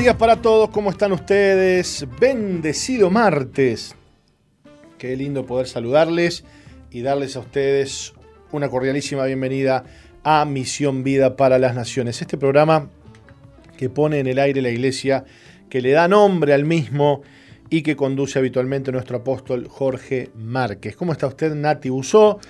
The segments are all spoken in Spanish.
Días para todos, ¿cómo están ustedes? Bendecido martes. Qué lindo poder saludarles y darles a ustedes una cordialísima bienvenida a Misión Vida para las Naciones. Este programa que pone en el aire la iglesia, que le da nombre al mismo y que conduce habitualmente nuestro apóstol Jorge Márquez. ¿Cómo está usted, Nati Busó,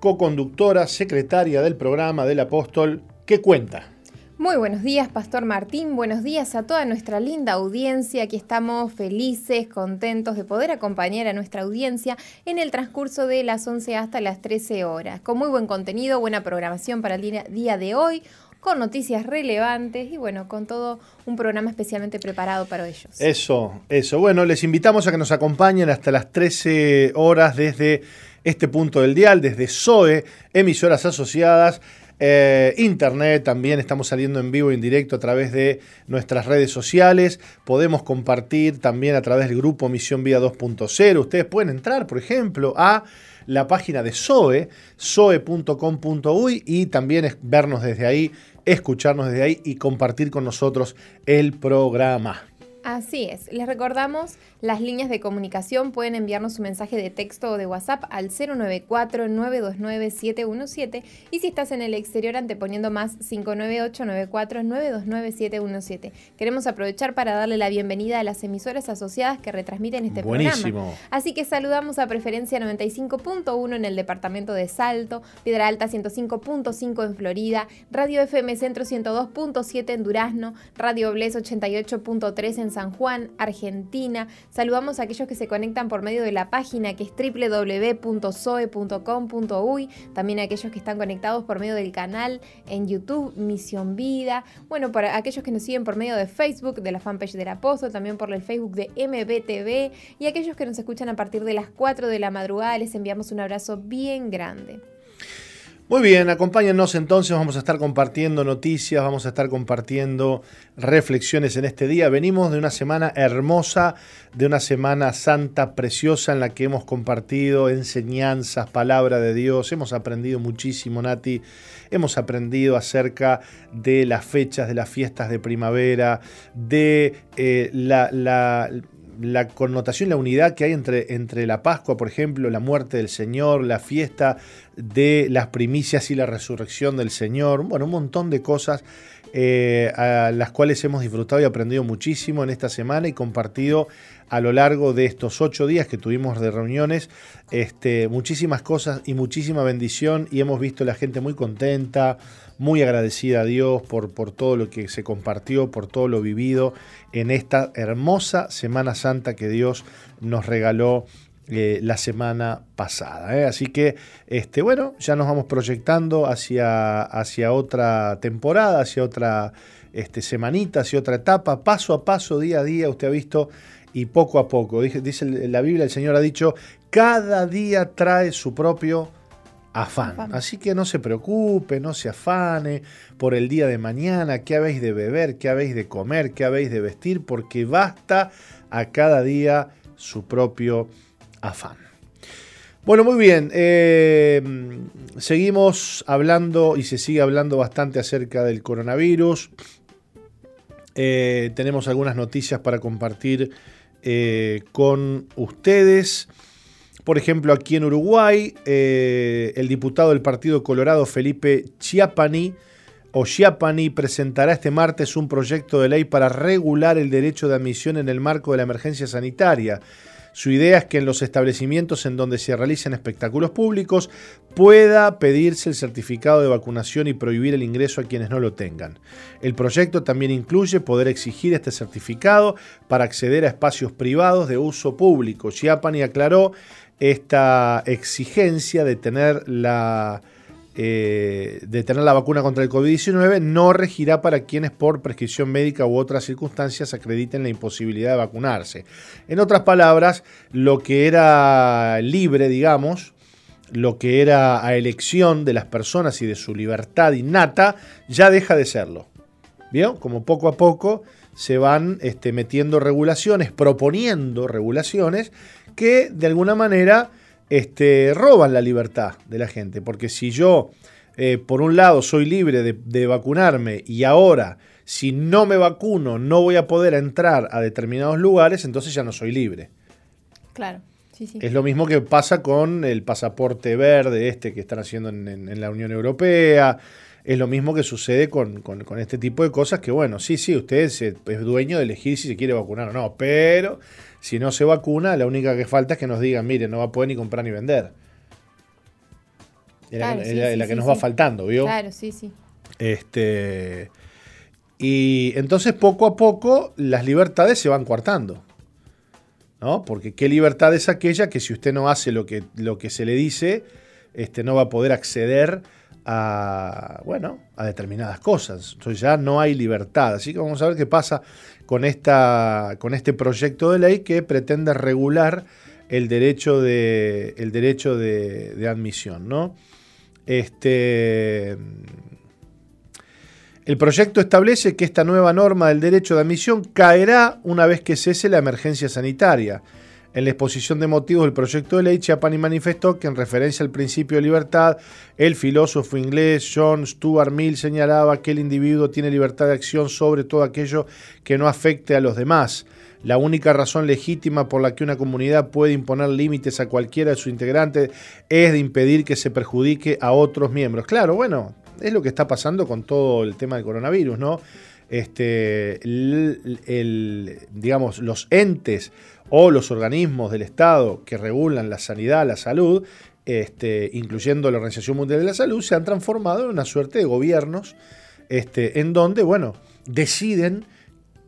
co-conductora, secretaria del programa del apóstol? ¿Qué cuenta? Muy buenos días, Pastor Martín. Buenos días a toda nuestra linda audiencia. Aquí estamos felices, contentos de poder acompañar a nuestra audiencia en el transcurso de las 11 hasta las 13 horas. Con muy buen contenido, buena programación para el día de hoy con noticias relevantes y bueno, con todo un programa especialmente preparado para ellos. Eso, eso. Bueno, les invitamos a que nos acompañen hasta las 13 horas desde este punto del dial, desde SOE, emisoras asociadas eh, internet también estamos saliendo en vivo y en directo a través de nuestras redes sociales. Podemos compartir también a través del grupo Misión Vida 2.0. Ustedes pueden entrar, por ejemplo, a la página de SOE, soe.com.uy y también vernos desde ahí, escucharnos desde ahí y compartir con nosotros el programa. Así es. Les recordamos las líneas de comunicación. Pueden enviarnos su mensaje de texto o de WhatsApp al 094-929-717 y si estás en el exterior anteponiendo más 598-94-929-717. Queremos aprovechar para darle la bienvenida a las emisoras asociadas que retransmiten este programa. Así que saludamos a Preferencia 95.1 en el departamento de Salto, Piedra Alta 105.5 en Florida, Radio FM Centro 102.7 en Durazno, Radio Bles 88.3 en San Juan, Argentina. Saludamos a aquellos que se conectan por medio de la página que es www.soe.com.uy, también a aquellos que están conectados por medio del canal en YouTube Misión Vida, bueno, para aquellos que nos siguen por medio de Facebook, de la fanpage del apóstol, también por el Facebook de MBTV y aquellos que nos escuchan a partir de las 4 de la madrugada, les enviamos un abrazo bien grande. Muy bien, acompáñennos entonces, vamos a estar compartiendo noticias, vamos a estar compartiendo reflexiones en este día. Venimos de una semana hermosa, de una semana santa, preciosa, en la que hemos compartido enseñanzas, palabra de Dios, hemos aprendido muchísimo, Nati, hemos aprendido acerca de las fechas, de las fiestas de primavera, de eh, la la connotación, la unidad que hay entre, entre la Pascua, por ejemplo, la muerte del Señor, la fiesta de las primicias y la resurrección del Señor, bueno, un montón de cosas eh, a las cuales hemos disfrutado y aprendido muchísimo en esta semana y compartido a lo largo de estos ocho días que tuvimos de reuniones, este, muchísimas cosas y muchísima bendición y hemos visto la gente muy contenta, muy agradecida a Dios por, por todo lo que se compartió, por todo lo vivido en esta hermosa Semana Santa que Dios nos regaló eh, la semana pasada. ¿eh? Así que, este, bueno, ya nos vamos proyectando hacia, hacia otra temporada, hacia otra este, semanita, hacia otra etapa, paso a paso, día a día, usted ha visto, y poco a poco. Dice, dice la Biblia, el Señor ha dicho, cada día trae su propio afán. Así que no se preocupe, no se afane por el día de mañana, qué habéis de beber, qué habéis de comer, qué habéis de vestir, porque basta a cada día su propio afán. Bueno, muy bien. Eh, seguimos hablando y se sigue hablando bastante acerca del coronavirus. Eh, tenemos algunas noticias para compartir eh, con ustedes. Por ejemplo, aquí en Uruguay, el diputado del Partido Colorado, Felipe Chiapani, o Chiapani, presentará este martes un proyecto de ley para regular el derecho de admisión en el marco de la emergencia sanitaria. Su idea es que en los establecimientos en donde se realicen espectáculos públicos pueda pedirse el certificado de vacunación y prohibir el ingreso a quienes no lo tengan. El proyecto también incluye poder exigir este certificado para acceder a espacios privados de uso público. Chiapani aclaró esta exigencia de tener la eh, de tener la vacuna contra el COVID-19 no regirá para quienes por prescripción médica u otras circunstancias acrediten la imposibilidad de vacunarse. En otras palabras, lo que era libre, digamos, lo que era a elección de las personas y de su libertad innata, ya deja de serlo. ¿Vio? Como poco a poco se van este, metiendo regulaciones, proponiendo regulaciones que de alguna manera este, roban la libertad de la gente. Porque si yo, eh, por un lado, soy libre de, vacunarme y ahora, si no me vacuno no voy a poder entrar a determinados lugares, entonces ya no soy libre. Claro. Sí, sí. Es lo mismo que pasa con el pasaporte verde este que están haciendo en, la Unión Europea. Es lo mismo que sucede con, este tipo de cosas que, bueno, sí, sí, usted es, es, dueño de elegir si se quiere vacunar o no, pero si no se vacuna, la única que falta es que nos digan, mire, no va a poder ni comprar ni vender. Es la, que nos va faltando, ¿vio? Claro, sí, sí. Este, y entonces poco a poco las libertades se van coartando. ¿no? Porque qué libertad es aquella que si usted no hace lo que, lo que se le dice, este, no va a poder acceder a, bueno, a determinadas cosas. Entonces ya no hay libertad. Así que vamos a ver qué pasa con, esta, con este proyecto de ley que pretende regular el derecho de, el derecho de, admisión. ¿no? Este, el proyecto establece que esta nueva norma del derecho de admisión caerá una vez que cese la emergencia sanitaria. En la exposición de motivos del proyecto de ley, Chiapani manifestó que en referencia al principio de libertad, el filósofo inglés John Stuart Mill señalaba que el individuo tiene libertad de acción sobre todo aquello que no afecte a los demás. La única razón legítima por la que una comunidad puede imponer límites a cualquiera de sus integrantes es de impedir que se perjudique a otros miembros. Claro, bueno, es lo que está pasando con todo el tema del coronavirus, ¿no? Este, digamos, los entes o los organismos del Estado que regulan la sanidad, la salud, este, incluyendo la Organización Mundial de la Salud, se han transformado en una suerte de gobiernos este, en donde, bueno, deciden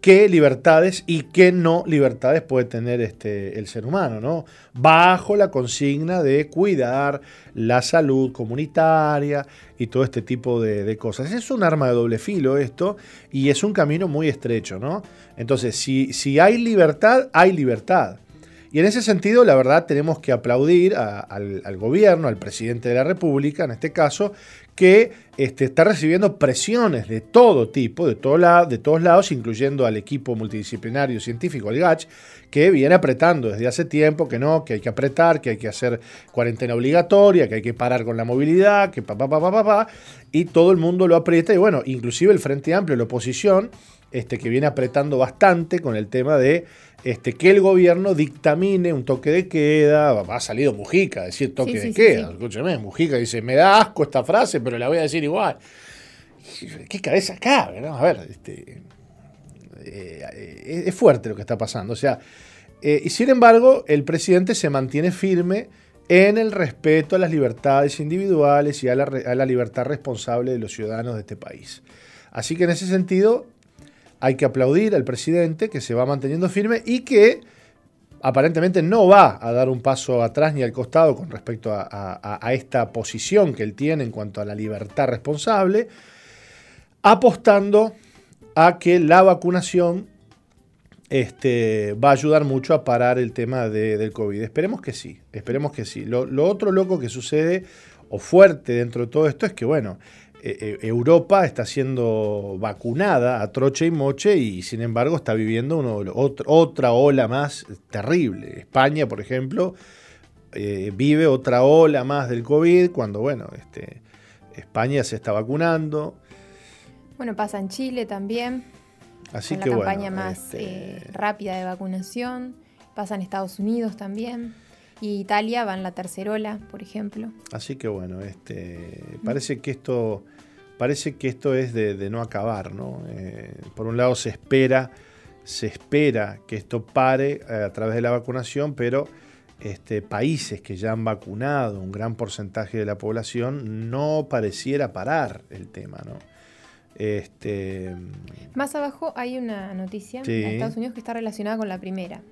qué libertades y qué no libertades puede tener este, el ser humano, ¿no? Bajo la consigna de cuidar la salud comunitaria y todo este tipo de, cosas. Es un arma de doble filo esto y es un camino muy estrecho, ¿no? Entonces, si, si hay libertad, hay libertad. Y en ese sentido, la verdad, tenemos que aplaudir al, al, gobierno, al presidente de la República, en este caso, que este, está recibiendo presiones de todo tipo, de, todo de todos lados, incluyendo al equipo multidisciplinario científico, el GACH, que viene apretando desde hace tiempo que no, que hay que apretar, que hay que hacer cuarentena obligatoria, que hay que parar con la movilidad, que pa, pa, pa, pa, pa, pa y todo el mundo lo aprieta, y bueno, inclusive el Frente Amplio, la oposición, este, que viene apretando bastante con el tema de este, que el gobierno dictamine un toque de queda. Ha salido Mujica a decir toque de queda. Escúcheme, Mujica dice, me da asco esta frase, pero la voy a decir igual. ¿Qué cabeza cabe? A ver, este, eh, es fuerte lo que está pasando. O sea, eh, y sin embargo, el presidente se mantiene firme en el respeto a las libertades individuales y a la, a la libertad responsable de los ciudadanos de este país. Así que en ese sentido, hay que aplaudir al presidente que se va manteniendo firme y que aparentemente no va a dar un paso atrás ni al costado con respecto a, esta posición que él tiene en cuanto a la libertad responsable, apostando a que la vacunación este, va a ayudar mucho a parar el tema del COVID. Esperemos que sí, esperemos que sí. Lo otro loco que sucede o fuerte dentro de todo esto es que, bueno, eh, eh, Europa está siendo vacunada a troche y moche y sin embargo está viviendo uno, otra ola más terrible. España, por ejemplo, eh, vive otra ola más del COVID cuando, bueno, este, España se está vacunando. Bueno, pasa en Chile también. Así con que la campaña más este rápida de vacunación. Pasa en Estados Unidos también. Y Italia va en la tercera ola, por ejemplo. Así que bueno, este, parece que esto parece que esto es de, no acabar, ¿no? Eh, por un lado se espera, se espera que esto pare eh, a través de la vacunación, pero este, países que ya han vacunado un gran porcentaje de la población no pareciera parar el tema, ¿no? Este, Más abajo hay una noticia de Estados Unidos que está relacionada con la primera.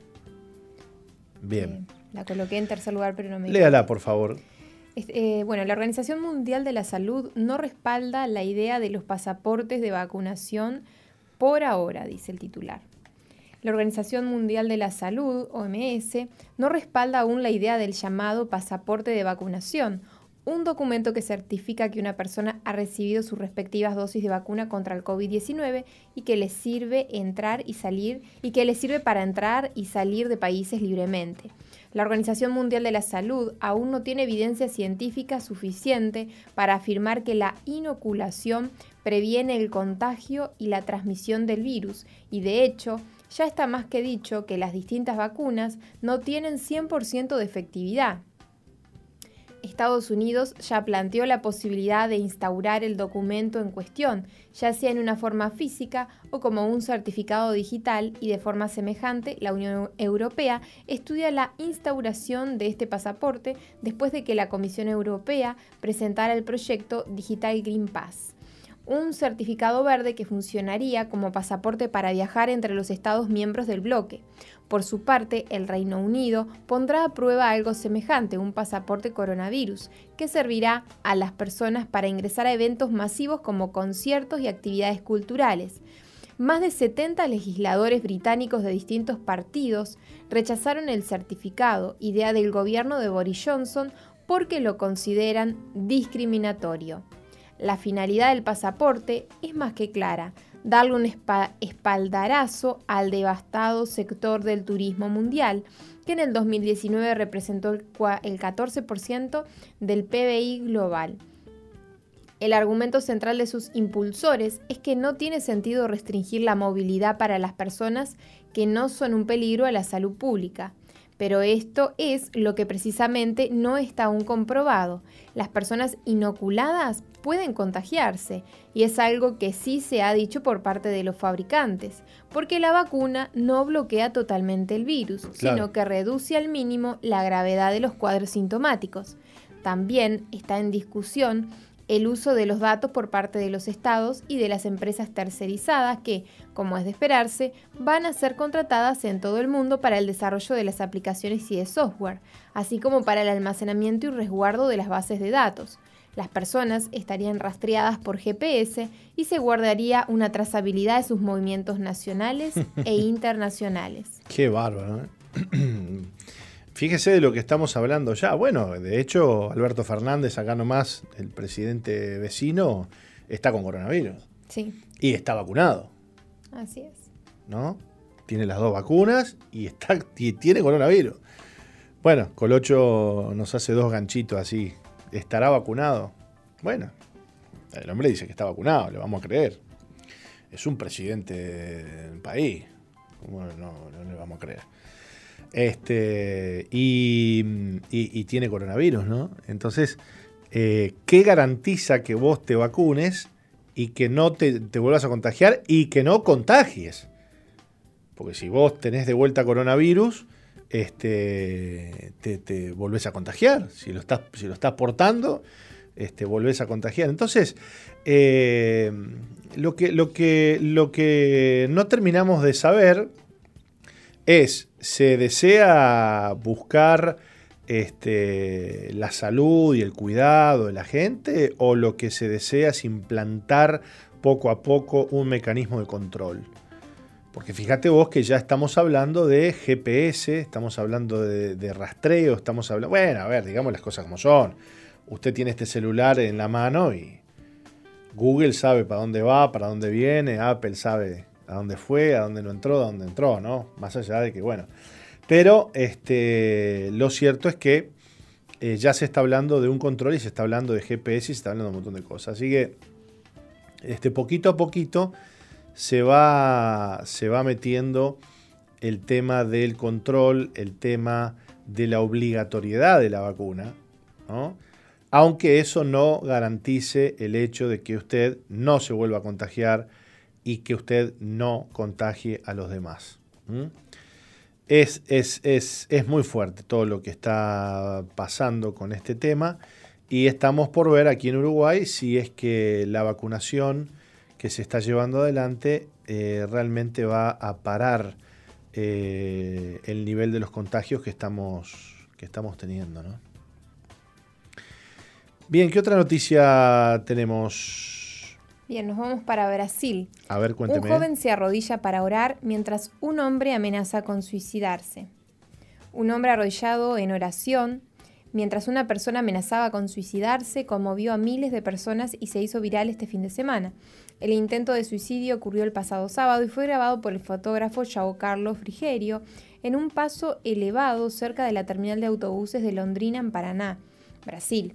Bien. Eh, la coloqué en tercer lugar, pero no me. Léala, por favor. Eh, bueno, la Organización Mundial de la Salud no respalda la idea de los pasaportes de vacunación por ahora, dice el titular. La Organización Mundial de la Salud, OMS, no respalda aún la idea del llamado pasaporte de vacunación un documento que certifica que una persona ha recibido sus respectivas dosis de vacuna contra el COVID-19 y que le sirve entrar y salir y que le sirve para entrar y salir de países libremente. La Organización Mundial de la Salud aún no tiene evidencia científica suficiente para afirmar que la inoculación previene el contagio y la transmisión del virus y de hecho ya está más que dicho que las distintas vacunas no tienen 100% de efectividad. Estados Unidos ya planteó la posibilidad de instaurar el documento en cuestión, ya sea en una forma física o como un certificado digital, y de forma semejante la Unión Europea estudia la instauración de este pasaporte después de que la Comisión Europea presentara el proyecto Digital Green Pass un certificado verde que funcionaría como pasaporte para viajar entre los Estados miembros del bloque. Por su parte, el Reino Unido pondrá a prueba algo semejante, un pasaporte coronavirus, que servirá a las personas para ingresar a eventos masivos como conciertos y actividades culturales. Más de 70 legisladores británicos de distintos partidos rechazaron el certificado, idea del gobierno de Boris Johnson, porque lo consideran discriminatorio. La finalidad del pasaporte es más que clara, darle un espaldarazo al devastado sector del turismo mundial, que en el 2019 representó el 14% del PBI global. El argumento central de sus impulsores es que no tiene sentido restringir la movilidad para las personas que no son un peligro a la salud pública. Pero esto es lo que precisamente no está aún comprobado. Las personas inoculadas pueden contagiarse y es algo que sí se ha dicho por parte de los fabricantes, porque la vacuna no bloquea totalmente el virus, sino que reduce al mínimo la gravedad de los cuadros sintomáticos. También está en discusión el uso de los datos por parte de los estados y de las empresas tercerizadas que, como es de esperarse, van a ser contratadas en todo el mundo para el desarrollo de las aplicaciones y de software, así como para el almacenamiento y resguardo de las bases de datos. Las personas estarían rastreadas por GPS y se guardaría una trazabilidad de sus movimientos nacionales e internacionales. Qué bárbaro. ¿eh? Fíjese de lo que estamos hablando ya. Bueno, de hecho, Alberto Fernández, acá nomás, el presidente vecino, está con coronavirus. Sí. Y está vacunado. Así es. ¿No? Tiene las dos vacunas y, está, tiene coronavirus. Bueno, Colocho nos hace dos ganchitos así. ¿Estará vacunado? Bueno, el hombre dice que está vacunado, le vamos a creer. Es un presidente del país. ¿Cómo no, no le vamos a creer? Este, y, tiene coronavirus, ¿no? Entonces, eh, ¿qué garantiza que vos te vacunes y que no te, vuelvas a contagiar y que no contagies? Porque si vos tenés de vuelta coronavirus, este, te, volvés a contagiar. Si lo estás, si lo estás portando, este, volvés a contagiar. Entonces, eh, lo, que, lo, que, lo que no terminamos de saber es, se desea buscar este, la salud y el cuidado de la gente o lo que se desea es implantar poco a poco un mecanismo de control. Porque fíjate vos que ya estamos hablando de GPS, estamos hablando de, de, rastreo, estamos hablando... Bueno, a ver, digamos las cosas como son. Usted tiene este celular en la mano y Google sabe para dónde va, para dónde viene, Apple sabe a dónde fue, a dónde no entró, a dónde entró, ¿no? Más allá de que, bueno. Pero este, lo cierto es que eh, ya se está hablando de un control y se está hablando de GPS y se está hablando de un montón de cosas. Así que este, poquito a poquito se va, se va metiendo el tema del control, el tema de la obligatoriedad de la vacuna, ¿no? aunque eso no garantice el hecho de que usted no se vuelva a contagiar y que usted no contagie a los demás. Es, es, es, muy fuerte todo lo que está pasando con este tema y estamos por ver aquí en Uruguay si es que la vacunación que se está llevando adelante eh, realmente va a parar eh, el nivel de los contagios que estamos, que estamos teniendo. Bien, ¿qué otra noticia tenemos? Bien, nos vamos para Brasil. A ver, cuénteme. Un joven se arrodilla para orar mientras un hombre amenaza con suicidarse. Un hombre arrodillado en oración mientras una persona amenazaba con suicidarse, conmovió a miles de personas y se hizo viral este fin de semana. El intento de suicidio ocurrió el pasado sábado y fue grabado por el fotógrafo João Carlos Frigerio en un paso elevado cerca de la terminal de autobuses de Londrina en Paraná, Brasil.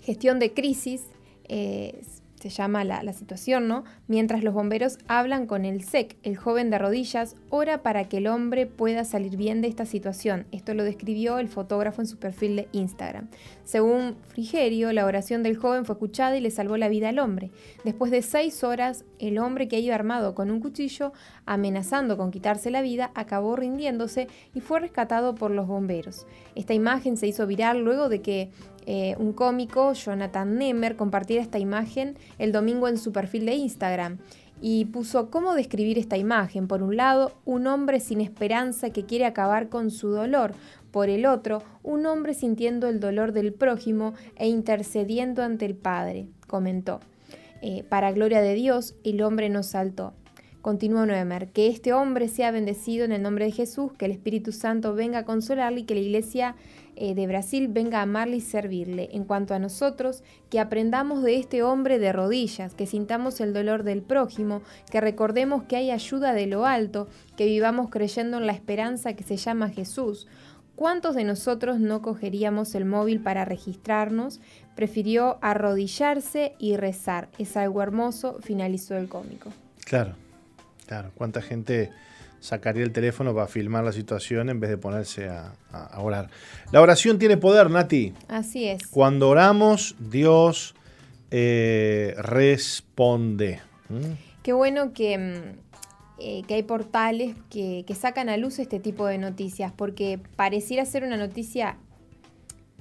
Gestión de crisis eh, se llama la, situación, ¿no? Mientras los bomberos hablan con el SEC, el joven de rodillas, ora para que el hombre pueda salir bien de esta situación. Esto lo describió el fotógrafo en su perfil de Instagram. Según Frigerio, la oración del joven fue escuchada y le salvó la vida al hombre. Después de seis horas, el hombre que iba armado con un cuchillo, amenazando con quitarse la vida, acabó rindiéndose y fue rescatado por los bomberos. Esta imagen se hizo viral luego de que eh, un cómico, Jonathan Nemer, compartiera esta imagen el domingo en su perfil de Instagram y puso cómo describir esta imagen. Por un lado, un hombre sin esperanza que quiere acabar con su dolor. Por el otro, un hombre sintiendo el dolor del prójimo e intercediendo ante el Padre, comentó. Eh, para gloria de Dios, el hombre nos saltó. Continuó Noemer, que este hombre sea bendecido en el nombre de Jesús, que el Espíritu Santo venga a consolarle y que la iglesia eh, de Brasil venga a amarle y servirle. En cuanto a nosotros, que aprendamos de este hombre de rodillas, que sintamos el dolor del prójimo, que recordemos que hay ayuda de lo alto, que vivamos creyendo en la esperanza que se llama Jesús. ¿Cuántos de nosotros no cogeríamos el móvil para registrarnos? Prefirió arrodillarse y rezar. Es algo hermoso, finalizó el cómico. Claro, claro. ¿Cuánta gente sacaría el teléfono para filmar la situación en vez de ponerse a, orar. La oración tiene poder, Nati. Así es. Cuando oramos, Dios eh, responde. ¿Mm? Qué bueno que, mm, eh, que hay portales que, que, sacan a luz este tipo de noticias, porque pareciera ser una noticia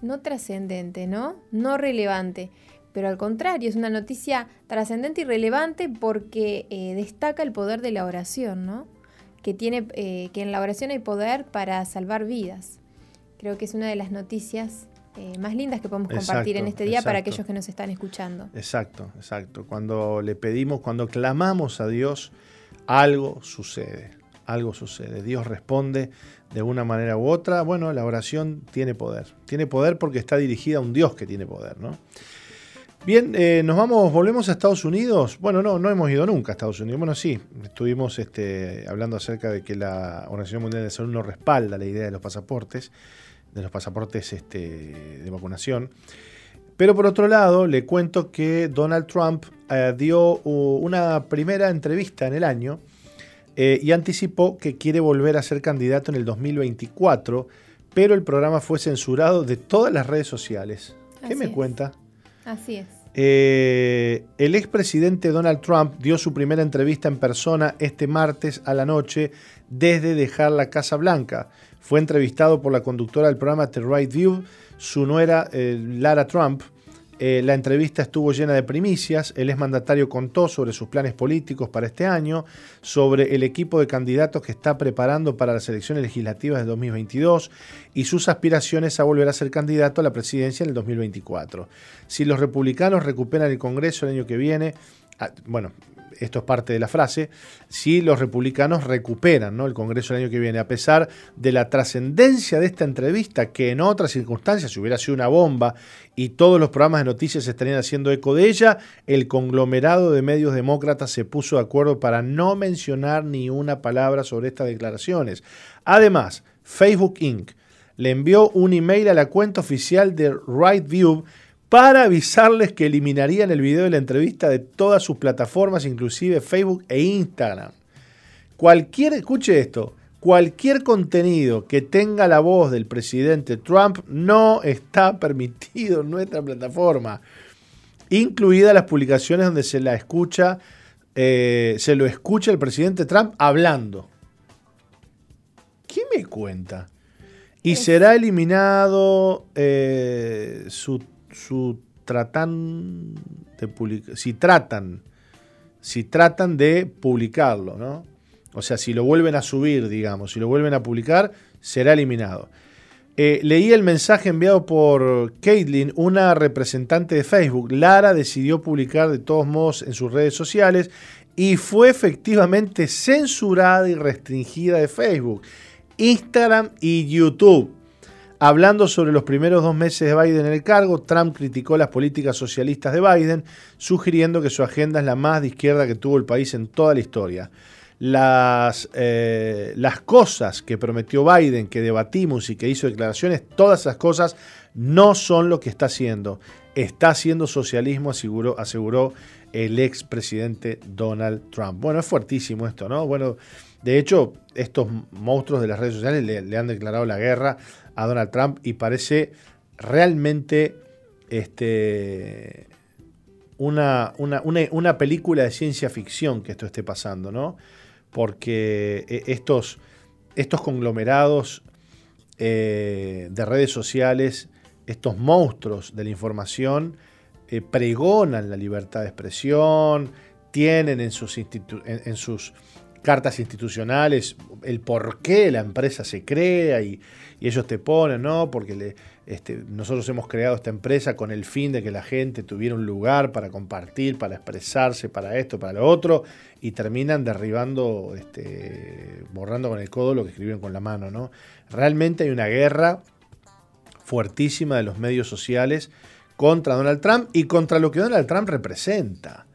no trascendente, ¿no? No relevante. Pero al contrario, es una noticia trascendente y relevante porque eh, destaca el poder de la oración, ¿no? Que, tiene, eh, que en la oración hay poder para salvar vidas. Creo que es una de las noticias eh, más lindas que podemos compartir en este día para aquellos que nos están escuchando. Exacto, exacto. Cuando le pedimos, cuando clamamos a Dios, algo sucede, algo sucede. Dios responde de una manera u otra. Bueno, la oración tiene poder. Tiene poder porque está dirigida a un Dios que tiene poder, ¿no? Bien, eh, nos vamos, volvemos a Estados Unidos. Bueno, no, no hemos ido nunca a Estados Unidos. Bueno, sí, estuvimos este, hablando acerca de que la Organización Mundial de Salud no respalda la idea de los pasaportes, de los pasaportes este, de vacunación. Pero por otro lado, le cuento que Donald Trump eh, dio una primera entrevista en el año eh, y anticipó que quiere volver a ser candidato en el 2024, pero el programa fue censurado de todas las redes sociales. ¿Qué me cuenta? Así es. Eh, el expresidente Donald Trump dio su primera entrevista en persona este martes a la noche desde dejar la Casa Blanca. Fue entrevistado por la conductora del programa The Right View, su nuera eh, Lara Trump, eh, la entrevista estuvo llena de primicias. El exmandatario contó sobre sus planes políticos para este año, sobre el equipo de candidatos que está preparando para las elecciones legislativas de 2022 y sus aspiraciones a volver a ser candidato a la presidencia en el 2024. Si los republicanos recuperan el Congreso el año que viene, ah, bueno, esto es parte de la frase, si los republicanos recuperan ¿no? el Congreso el año que viene, a pesar de la trascendencia de esta entrevista, que en otras circunstancias hubiera sido una bomba y todos los programas de noticias estarían haciendo eco de ella, el conglomerado de medios demócratas se puso de acuerdo para no mencionar ni una palabra sobre estas declaraciones. Además, Facebook Inc. le envió un email a la cuenta oficial de Right View para avisarles que eliminarían el video de la entrevista de todas sus plataformas, inclusive Facebook e Instagram. Cualquier, escuche esto, cualquier contenido que tenga la voz del presidente Trump no está permitido en nuestra plataforma, incluidas las publicaciones donde se la escucha, eh, se lo escucha el presidente Trump hablando. ¿Qué me cuenta? Y será eliminado eh, su tratan de si tratan, si tratan de publicarlo, ¿no? O sea, si lo vuelven a subir, digamos, si lo vuelven a publicar, será eliminado. Eh, leí el mensaje enviado por Caitlin, una representante de Facebook. Lara decidió publicar de todos modos en sus redes sociales y fue efectivamente censurada y restringida de Facebook, Instagram y YouTube. Hablando sobre los primeros dos meses de Biden en el cargo, Trump criticó las políticas socialistas de Biden, sugiriendo que su agenda es la más de izquierda que tuvo el país en toda la historia. Las, eh, las cosas que prometió Biden, que debatimos y que hizo declaraciones, todas esas cosas no son lo que está haciendo. Está haciendo socialismo, aseguró, aseguró el expresidente Donald Trump. Bueno, es fuertísimo esto, ¿no? Bueno, de hecho, estos monstruos de las redes sociales le, han declarado la guerra a Donald Trump y parece realmente este, una, una, película de ciencia ficción que esto esté pasando, ¿no? Porque eh, estos, estos conglomerados eh, de redes sociales, estos monstruos de la información, eh, pregonan la libertad de expresión, tienen en sus, en sus cartas institucionales, el por qué la empresa se crea y, ellos te ponen, ¿no? Porque le, este, nosotros hemos creado esta empresa con el fin de que la gente tuviera un lugar para compartir, para expresarse, para esto, para lo otro, y terminan derribando, este, borrando con el codo lo que escribieron con la mano, ¿no? Realmente hay una guerra fuertísima de los medios sociales contra Donald Trump y contra lo que Donald Trump representa.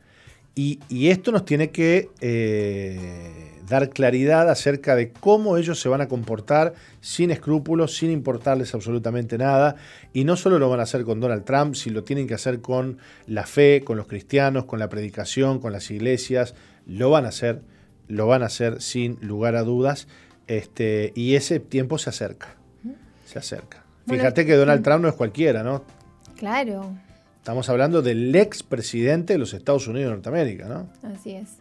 Y, esto nos tiene que eh, dar claridad acerca de cómo ellos se van a comportar sin escrúpulos, sin importarles absolutamente nada. Y no solo lo van a hacer con Donald Trump, sino lo tienen que hacer con la fe, con los cristianos, con la predicación, con las iglesias. Lo van a hacer, lo van a hacer sin lugar a dudas. Este, y ese tiempo se acerca. Se acerca. Fíjate que Donald Trump no es cualquiera, ¿no? Claro. Estamos hablando del ex presidente de los Estados Unidos de Norteamérica, ¿no? Así es.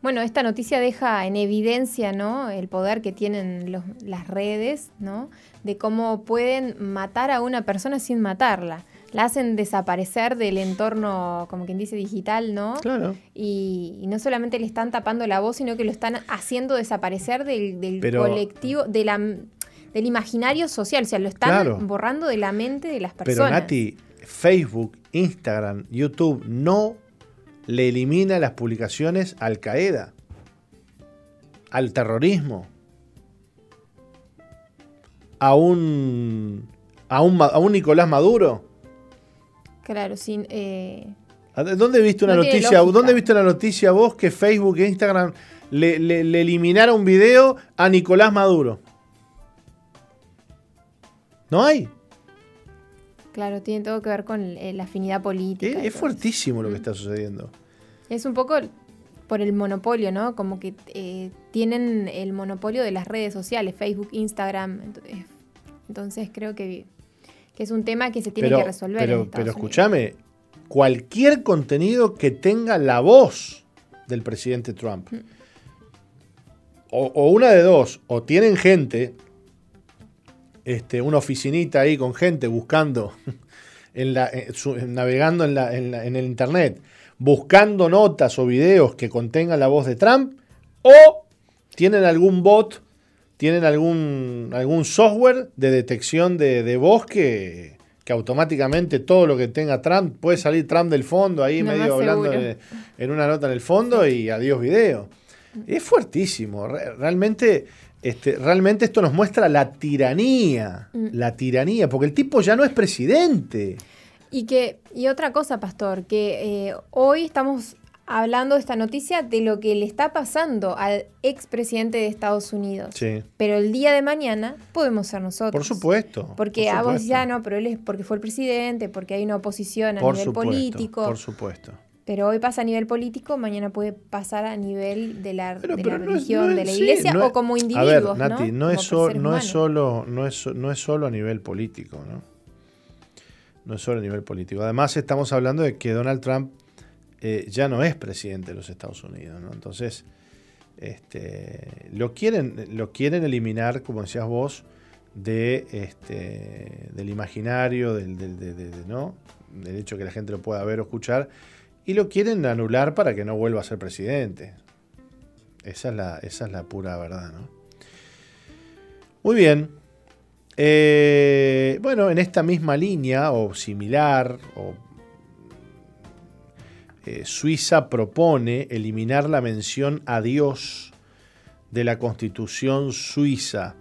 Bueno, esta noticia deja en evidencia, ¿no? El poder que tienen las redes, ¿no? De cómo pueden matar a una persona sin matarla. La hacen desaparecer del entorno, como quien dice, digital, ¿no? Claro. Y, no solamente le están tapando la voz, sino que lo están haciendo desaparecer del, colectivo, de la, del imaginario social. O sea, lo están borrando de la mente de las personas. Pero Nati, Facebook, Instagram, YouTube no le elimina las publicaciones Al Qaeda, al terrorismo, a un, a un, Nicolás Maduro. Claro, sin. Eh, ¿Dónde viste una noticia? ¿Dónde viste la noticia vos que Facebook e Instagram le, le eliminara un video a Nicolás Maduro? No hay. Claro, tiene todo que ver con eh, la afinidad política. Es, fuertísimo lo que está sucediendo. Es un poco por el monopolio, ¿no? Como que eh, tienen el monopolio de las redes sociales, Facebook, Instagram. Entonces, creo que, es un tema que se tiene que resolver. Pero, pero escúchame, cualquier contenido que tenga la voz del presidente Trump, mm. o, una de dos, o tienen gente este, una oficinita ahí con gente buscando, en la, eh, navegando en, la, en, el internet, buscando notas o videos que contengan la voz de Trump, o tienen algún bot, tienen algún, algún software de detección de, voz que, que, automáticamente todo lo que tenga Trump, puede salir Trump del fondo ahí medio hablando en una nota en el fondo y adiós video. Es fuertísimo, realmente este, realmente esto nos muestra la tiranía, mm. la tiranía, porque el tipo ya no es presidente. Y que, y otra cosa, Pastor, que eh, hoy estamos hablando de esta noticia de lo que le está pasando al expresidente de Estados Unidos. Sí. Pero el día de mañana podemos ser nosotros. Por supuesto. Porque a vos ya no, pero él es porque fue el presidente, porque hay una oposición a nivel político. Por supuesto. Pero hoy pasa a nivel político, mañana puede pasar a nivel de la, religión, de la iglesia o como individuos. A ver, Nati, no, es, solo, no, es solo, no, es, no es solo a nivel político, ¿no? No es solo a nivel político. Además, estamos hablando de que Donald Trump eh, ya no es presidente de los Estados Unidos, ¿no? Entonces, este, lo, quieren, lo quieren eliminar, como decías vos, de, este, del imaginario, del, del, ¿no? del hecho que la gente lo pueda ver o escuchar y lo quieren anular para que no vuelva a ser presidente. Esa es la, pura verdad, ¿no? Muy bien. Eh, bueno, en esta misma línea o similar, eh, Suiza propone eliminar la mención a Dios de la constitución suiza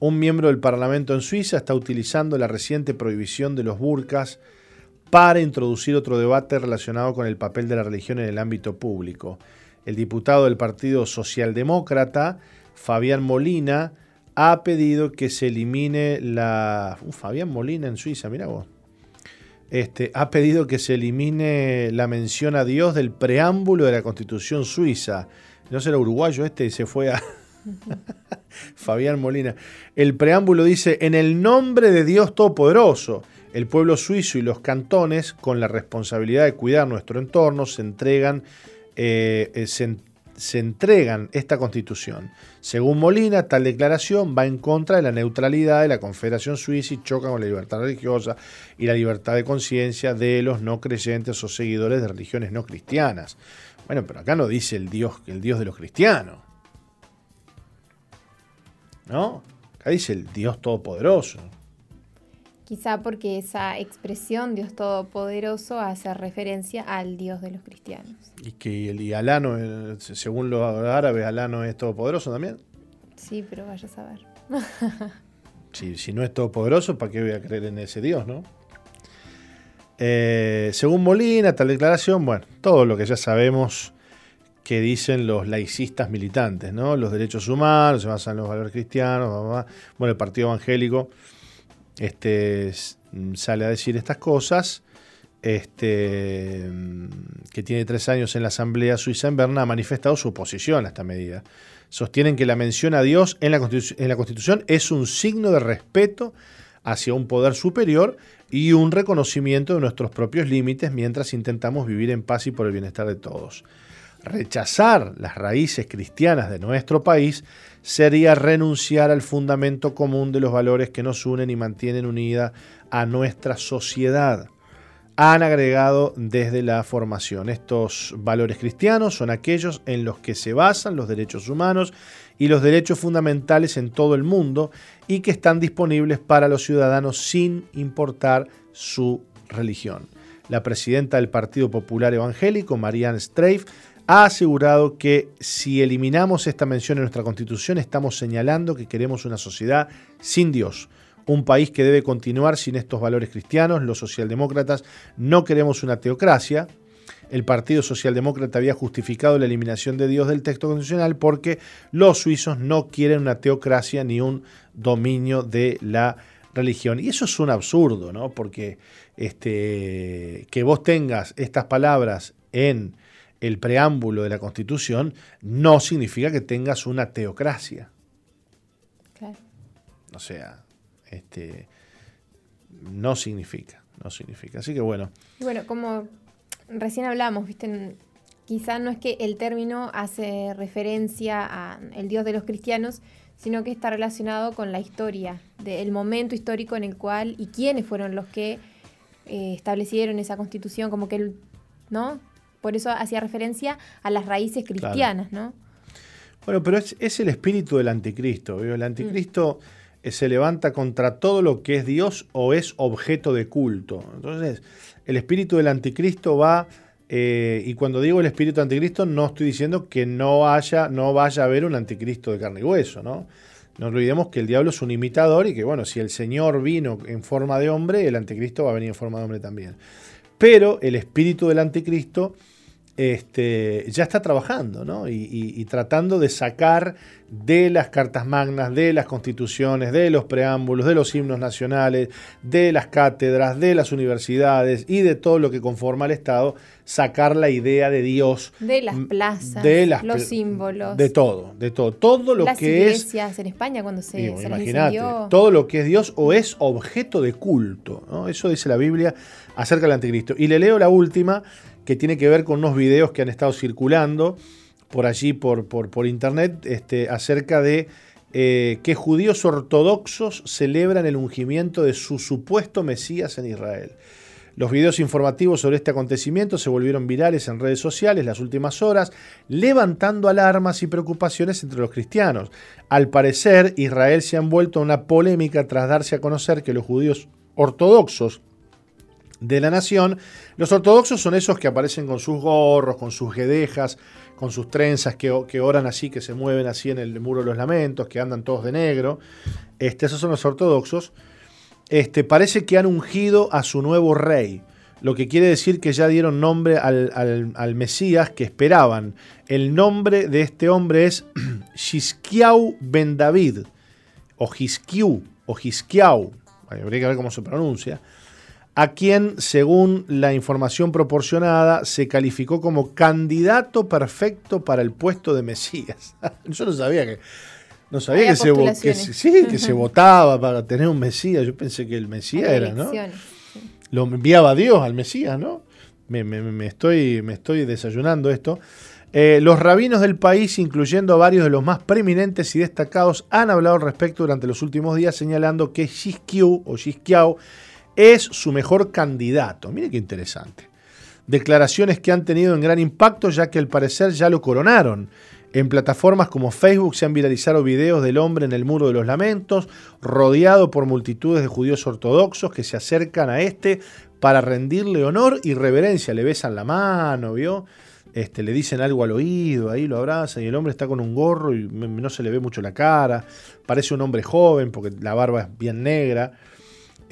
Un miembro del Parlamento en Suiza está utilizando la reciente prohibición de los burkas para introducir otro debate relacionado con el papel de la religión en el ámbito público. El diputado del Partido Socialdemócrata, Fabián Molina, ha pedido que se elimine la... Uh, Fabián Molina en Suiza, mira vos. Este, ha pedido que se elimine la mención a Dios del preámbulo de la Constitución suiza. No será uruguayo este y se fue a... Fabián Molina. El preámbulo dice, en el nombre de Dios Todopoderoso, el pueblo suizo y los cantones, con la responsabilidad de cuidar nuestro entorno, se entregan, eh, eh, se entregan esta constitución. Según Molina, tal declaración va en contra de la neutralidad de la Confederación Suiza y choca con la libertad religiosa y la libertad de conciencia de los no creyentes o seguidores de religiones no cristianas. Bueno, pero acá no dice el Dios, el Dios de los cristianos. ¿No? Acá dice el Dios Todopoderoso. Quizá porque esa expresión Dios Todopoderoso hace referencia al Dios de los cristianos. Y que el Alano, eh, según los árabes, Alano es todopoderoso también. Sí, pero vaya a saber. si, no es todopoderoso, ¿para qué voy a creer en ese Dios, no? Eh, según Molina, tal declaración, bueno, todo lo que ya sabemos que dicen los laicistas militantes, ¿no? Los derechos humanos se basan en los valores cristianos, bueno, el partido evangélico este, mm, sale a decir estas cosas, este, mm, que tiene tres años en la Asamblea Suiza en Berna, ha manifestado su oposición a esta medida. Sostienen que la mención a Dios en la, en la Constitución es un signo de respeto hacia un poder superior y un reconocimiento de nuestros propios límites mientras intentamos vivir en paz y por el bienestar de todos. Rechazar las raíces cristianas de nuestro país sería renunciar al fundamento común de los valores que nos unen y mantienen unida a nuestra sociedad. Han agregado desde la formación. Estos valores cristianos son aquellos en los que se basan los derechos humanos y los derechos fundamentales en todo el mundo y que están disponibles para los ciudadanos sin importar su religión. La presidenta del Partido Popular Evangélico, Marianne Streif, ha asegurado que si eliminamos esta mención en nuestra constitución estamos señalando que queremos una sociedad sin Dios, un país que debe continuar sin estos valores cristianos. Los socialdemócratas no queremos una teocracia. El Partido Socialdemócrata había justificado la eliminación de Dios del texto constitucional porque los suizos no quieren una teocracia ni un dominio de la religión. Y eso es un absurdo, ¿no? Porque este, que vos tengas estas palabras en el preámbulo de la Constitución no significa que tengas una teocracia. Claro. O sea, este, no significa, no significa. Así que bueno. bueno, como recién hablamos, viste, quizá no es que el término hace referencia al Dios de los cristianos, sino que está relacionado con la historia, del momento histórico en el cual y quiénes fueron los que eh, establecieron esa constitución, como que él, ¿no? Por eso hacía referencia a las raíces cristianas, ¿no? Bueno, pero es, el espíritu del anticristo. El anticristo mm. se levanta contra todo lo que es Dios o es objeto de culto. Entonces, el espíritu del anticristo va, eh, y cuando digo el espíritu anticristo, no estoy diciendo que no haya, no vaya a haber un anticristo de carne y hueso, ¿no? No olvidemos que el diablo es un imitador y que, bueno, si el Señor vino en forma de hombre, el anticristo va a venir en forma de hombre también. Pero el espíritu del anticristo este, ya está trabajando ¿no? y, tratando de sacar de las cartas magnas, de las constituciones, de los preámbulos, de los himnos nacionales, de las cátedras, de las universidades y de todo lo que conforma el Estado, sacar la idea de Dios. De las plazas, de los símbolos. De todo, de todo. Todo lo que es. iglesias en España cuando se, Imagínate, todo lo que es Dios o es objeto de culto. ¿no? Eso dice la Biblia acerca del anticristo. Y le leo la última que tiene que ver con unos videos que han estado circulando por allí, por, por, internet, este, acerca de eh, que judíos ortodoxos celebran el ungimiento de su supuesto Mesías en Israel. Los videos informativos sobre este acontecimiento se volvieron virales en redes sociales las últimas horas, levantando alarmas y preocupaciones entre los cristianos. Al parecer, Israel se ha envuelto en una polémica tras darse a conocer que los judíos ortodoxos de la nación. Los ortodoxos son esos que aparecen con sus gorros, con sus guedejas, con sus trenzas, que, que, oran así, que se mueven así en el muro de los lamentos, que andan todos de negro. Este, esos son los ortodoxos. Este, parece que han ungido a su nuevo rey, lo que quiere decir que ya dieron nombre al, Mesías que esperaban. El nombre de este hombre es Xisquiau ben David, o Xisquiu, o Xisquiau, habría que ver cómo se pronuncia a quien, según la información proporcionada, se calificó como candidato perfecto para el puesto de Mesías. Yo no sabía que no sabía que se, sí, que se votaba para tener un Mesías. Yo pensé que el Mesías era, ¿no? Lo enviaba Dios al Mesías, ¿no? Me, estoy, me estoy desayunando esto. Eh, los rabinos del país, incluyendo a varios de los más preeminentes y destacados, han hablado al respecto durante los últimos días, señalando que Xisquiu o Xisquiao es su mejor candidato. Mire qué interesante. Declaraciones que han tenido un gran impacto ya que al parecer ya lo coronaron. En plataformas como Facebook se han viralizado videos del hombre en el Muro de los Lamentos, rodeado por multitudes de judíos ortodoxos que se acercan a este para rendirle honor y reverencia. Le besan la mano, ¿vio? Este, le dicen algo al oído, ahí lo abrazan y el hombre está con un gorro y no se le ve mucho la cara. Parece un hombre joven porque la barba es bien negra.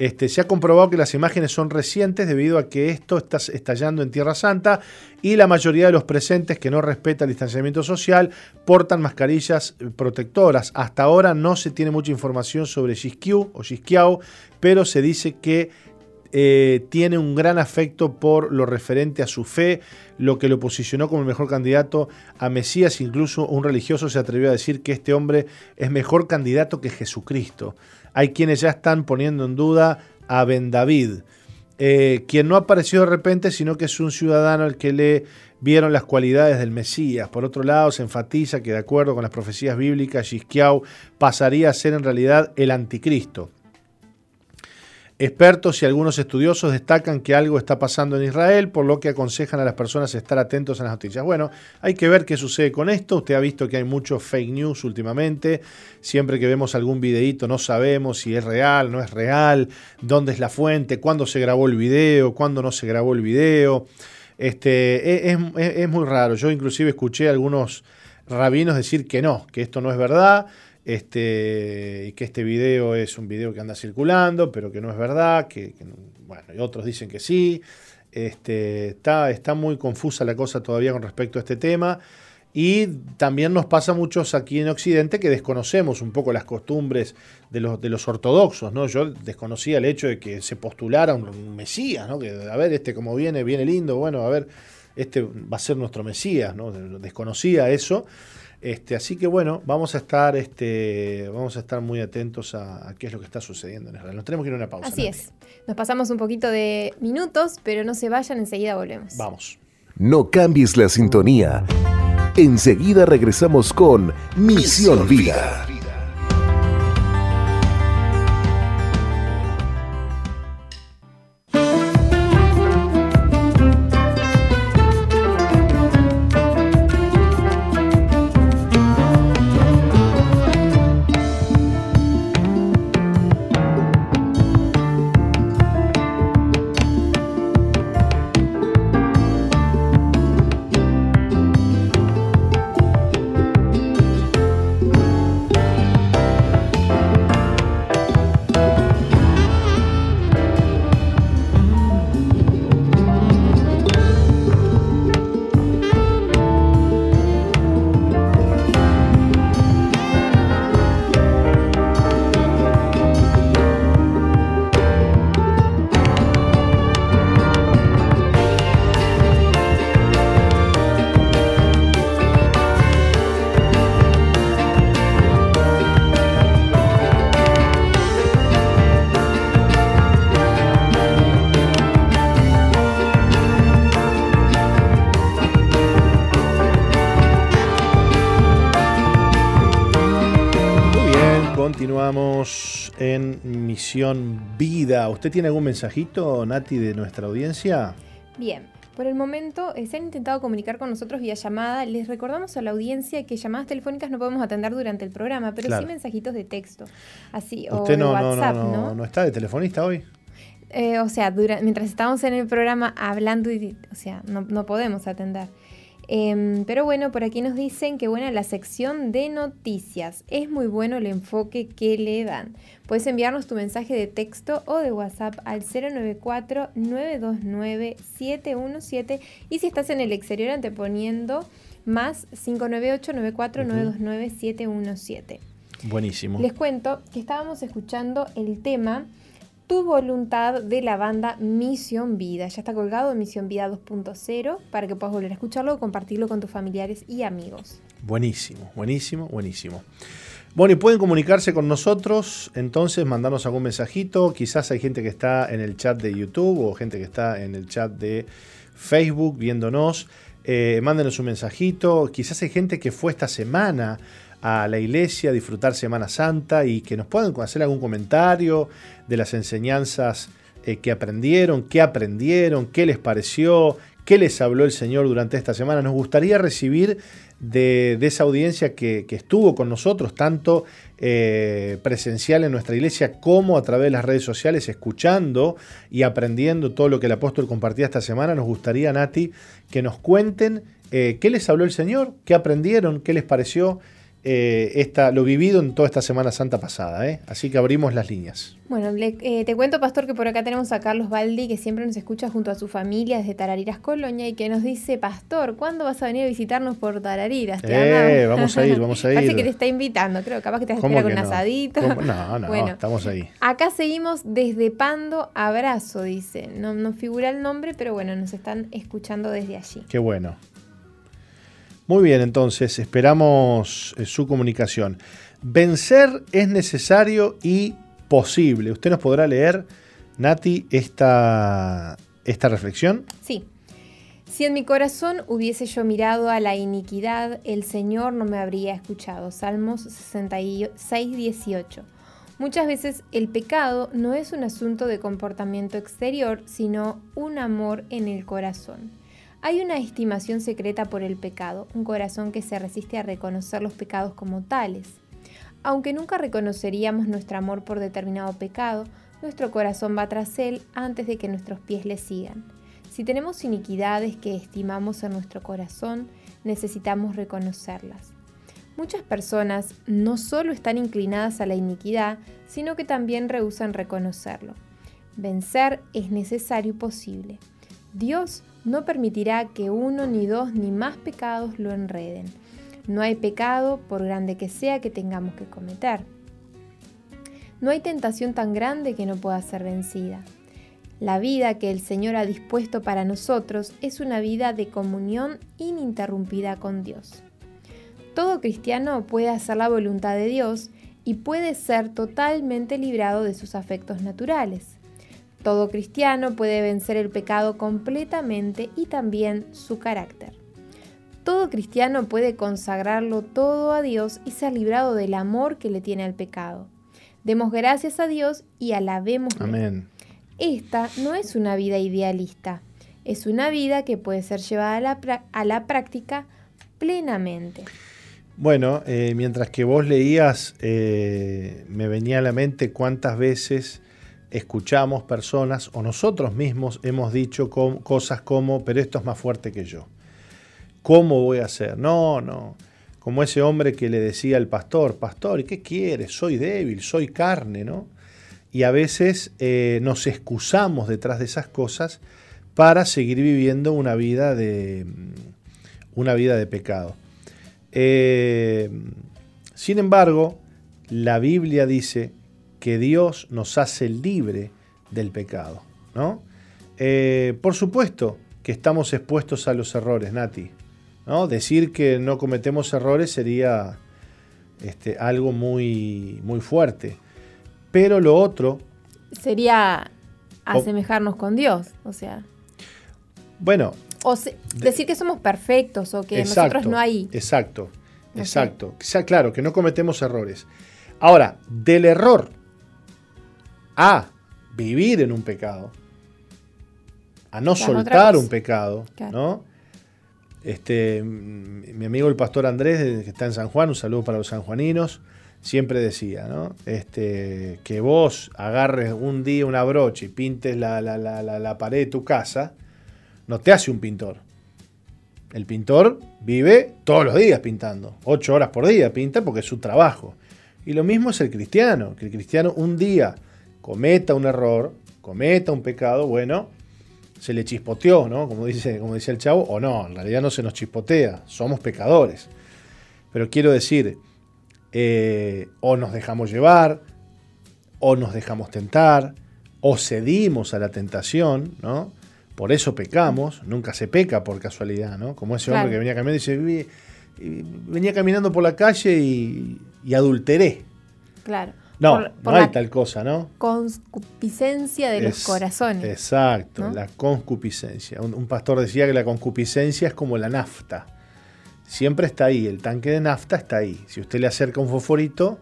Este, se ha comprobado que las imágenes son recientes debido a que esto está estallando en Tierra Santa y la mayoría de los presentes que no respetan el distanciamiento social portan mascarillas eh, protectoras. Hasta ahora no se tiene mucha información sobre Xisquiu o Xisquiao, pero se dice que eh, tiene un gran afecto por lo referente a su fe, lo que lo posicionó como el mejor candidato a Mesías. Incluso un religioso se atrevió a decir que este hombre es mejor candidato que Jesucristo hay quienes ya están poniendo en duda a Ben David, eh, quien no apareció de repente, sino que es un ciudadano al que le vieron las cualidades del Mesías. Por otro lado, se enfatiza que de acuerdo con las profecías bíblicas, Xisquiau pasaría a ser en realidad el anticristo. Expertos y algunos estudiosos destacan que algo está pasando en Israel, por lo que aconsejan a las personas estar atentos a las noticias. Bueno, hay que ver qué sucede con esto. Usted ha visto que hay mucho fake news últimamente. Siempre que vemos algún videíto no sabemos si es real, no es real, dónde es la fuente, cuándo se grabó el video, cuándo no se grabó el video. Este, e, es, es muy raro. Yo inclusive escuché a algunos rabinos decir que no, que esto no es verdad este, y que este video es un video que anda circulando, pero que no es verdad, que, bueno, y otros dicen que sí. Este, está, está muy confusa la cosa todavía con respecto a este tema. Y también nos pasa a muchos aquí en Occidente que desconocemos un poco las costumbres de los, de los ortodoxos. ¿no? Yo desconocía el hecho de que se postulara un, Mesías, ¿no? que a ver, este como viene, viene lindo, bueno, a ver, este va a ser nuestro Mesías. ¿no? Desconocía eso. Este, así que bueno, vamos a estar, este, vamos a estar muy atentos a, qué es lo que está sucediendo en Israel. Nos tenemos que ir a una pausa. Así es. Nos pasamos un poquito de minutos, pero no se vayan, enseguida volvemos. Vamos. No cambies la sintonía. Enseguida regresamos con Misión, Vida. Vida. ¿Usted tiene algún mensajito, Nati, de nuestra audiencia? Bien. Por el momento eh, se han intentado comunicar con nosotros vía llamada. Les recordamos a la audiencia que llamadas telefónicas no podemos atender durante el programa, pero sí mensajitos de texto. Así, o no, WhatsApp, no, no, no, no está de telefonista hoy. eh, o sea, mientras estamos en el programa hablando, y, o sea, no, no podemos atender. Em, pero bueno, por aquí nos dicen que buena la sección de noticias. Es muy bueno el enfoque que le dan. Puedes enviarnos tu mensaje de texto o de WhatsApp al 094-929-717 y si estás en el exterior anteponiendo más 598-94-929-717. Buenísimo. Les cuento que estábamos escuchando el tema tu voluntad de la banda Misión Vida. Ya está colgado en Misión Vida 2.0 para que puedas volver a escucharlo o compartirlo con tus familiares y amigos. Buenísimo, buenísimo, buenísimo. Bueno, y pueden comunicarse con nosotros, entonces mandarnos algún mensajito. Quizás hay gente que está en el chat de YouTube o gente que está en el chat de Facebook viéndonos. Eh, mándenos un mensajito. Quizás hay gente que fue esta semana a la iglesia disfrutar Semana Santa y que nos puedan hacer algún comentario de las enseñanzas eh, que aprendieron, qué aprendieron, qué les pareció, qué les habló el Señor durante esta semana. Nos gustaría recibir de, esa audiencia que, estuvo con nosotros, tanto eh, presencial en nuestra iglesia como a través de las redes sociales, escuchando y aprendiendo todo lo que el apóstol compartía esta semana. Nos gustaría, Nati, que nos cuenten eh, qué les habló el Señor, qué aprendieron, qué les pareció. Eh, lo vivido en toda esta Semana Santa pasada. ¿eh? Así que abrimos las líneas. Bueno, eh, te cuento, Pastor, que por acá tenemos a Carlos Baldi, que siempre nos escucha junto a su familia desde Tarariras, Colonia, y que nos dice, Pastor, ¿cuándo vas a venir a visitarnos por Tarariras? Te vamos a ir, vamos a ir. Parece que te está invitando, creo, capaz que te espera con un asadito. No, no, bueno, estamos ahí. Acá seguimos desde Pando Abrazo, dice. No, no figura el nombre, pero bueno, nos están escuchando desde allí. Qué bueno. Muy bien, entonces esperamos eh, su comunicación. Vencer es necesario y posible. ¿Usted nos podrá leer, Nati, esta, esta reflexión? Sí. Si en mi corazón hubiese yo mirado a la iniquidad, el Señor no me habría escuchado. Salmos 66, 18. Muchas veces el pecado no es un asunto de comportamiento exterior, sino un amor en el corazón. Hay una estimación secreta por el pecado, un corazón que se resiste a reconocer los pecados como tales. Aunque nunca reconoceríamos nuestro amor por determinado pecado, nuestro corazón va tras él antes de que nuestros pies le sigan. Si tenemos iniquidades que estimamos en nuestro corazón, necesitamos reconocerlas. Muchas personas no solo están inclinadas a la iniquidad, sino que también rehusan reconocerlo. Vencer es necesario y posible. Dios no permitirá que uno, ni dos, ni más pecados lo enreden. No hay pecado, por grande que sea, que tengamos que cometer. No hay tentación tan grande que no pueda ser vencida. La vida que el Señor ha dispuesto para nosotros es una vida de comunión ininterrumpida con Dios. Todo cristiano puede hacer la voluntad de Dios y puede ser totalmente librado de sus afectos naturales. Todo cristiano puede vencer el pecado completamente y también su carácter. Todo cristiano puede consagrarlo todo a Dios y ser librado del amor que le tiene al pecado. Demos gracias a Dios y alabemos. Amén. Esta no es una vida idealista, es una vida que puede ser llevada a la, práctica plenamente. Bueno, eh, mientras que vos leías, eh, me venía a la mente cuántas veces escuchamos personas o nosotros mismos hemos dicho cosas como, pero esto es más fuerte que yo. ¿Cómo voy a hacer? No, no. Como ese hombre que le decía al pastor, pastor, ¿y qué quieres? Soy débil, soy carne, ¿no? Y a veces eh, nos excusamos detrás de esas cosas para seguir viviendo una vida de, una vida de pecado. Eh, sin embargo, la Biblia dice que Dios nos hace libre del pecado. ¿no? Eh, por supuesto que estamos expuestos a los errores, Nati. ¿no? Decir que no cometemos errores sería este, algo muy, muy fuerte. Pero lo otro... Sería asemejarnos con Dios, o sea. Bueno. O decir que somos perfectos o que nosotros no hay. Exacto, exacto. sea Claro, que no cometemos errores. Ahora, del error a vivir en un pecado, a no soltar un pecado, ¿no? Este, mi amigo el pastor Andrés, que está en San Juan, un saludo para los sanjuaninos, siempre decía, ¿no? Este, que vos agarres un día una brocha y pintes la, la, pared de tu casa, no te hace un pintor. El pintor vive todos los días pintando, ocho horas por día pinta porque es su trabajo. Y lo mismo es el cristiano, que el cristiano un día cometa un error, cometa un pecado, bueno, se le chispoteó, ¿no? Como dice, como dice el chavo, o no, en realidad no se nos chispotea, somos pecadores. Pero quiero decir, eh, o nos dejamos llevar, o nos dejamos tentar, o cedimos a la tentación, ¿no? Por eso pecamos, nunca se peca por casualidad, ¿no? Como ese hombre que venía caminando y dice, venía caminando por la calle y, adulteré. Claro. No, no hay tal cosa, ¿no? Concupiscencia de los corazones. Exacto, la concupiscencia. un, pastor decía que la concupiscencia es como la nafta siempre está ahí, el tanque de nafta está ahí. Si usted le acerca un fosforito,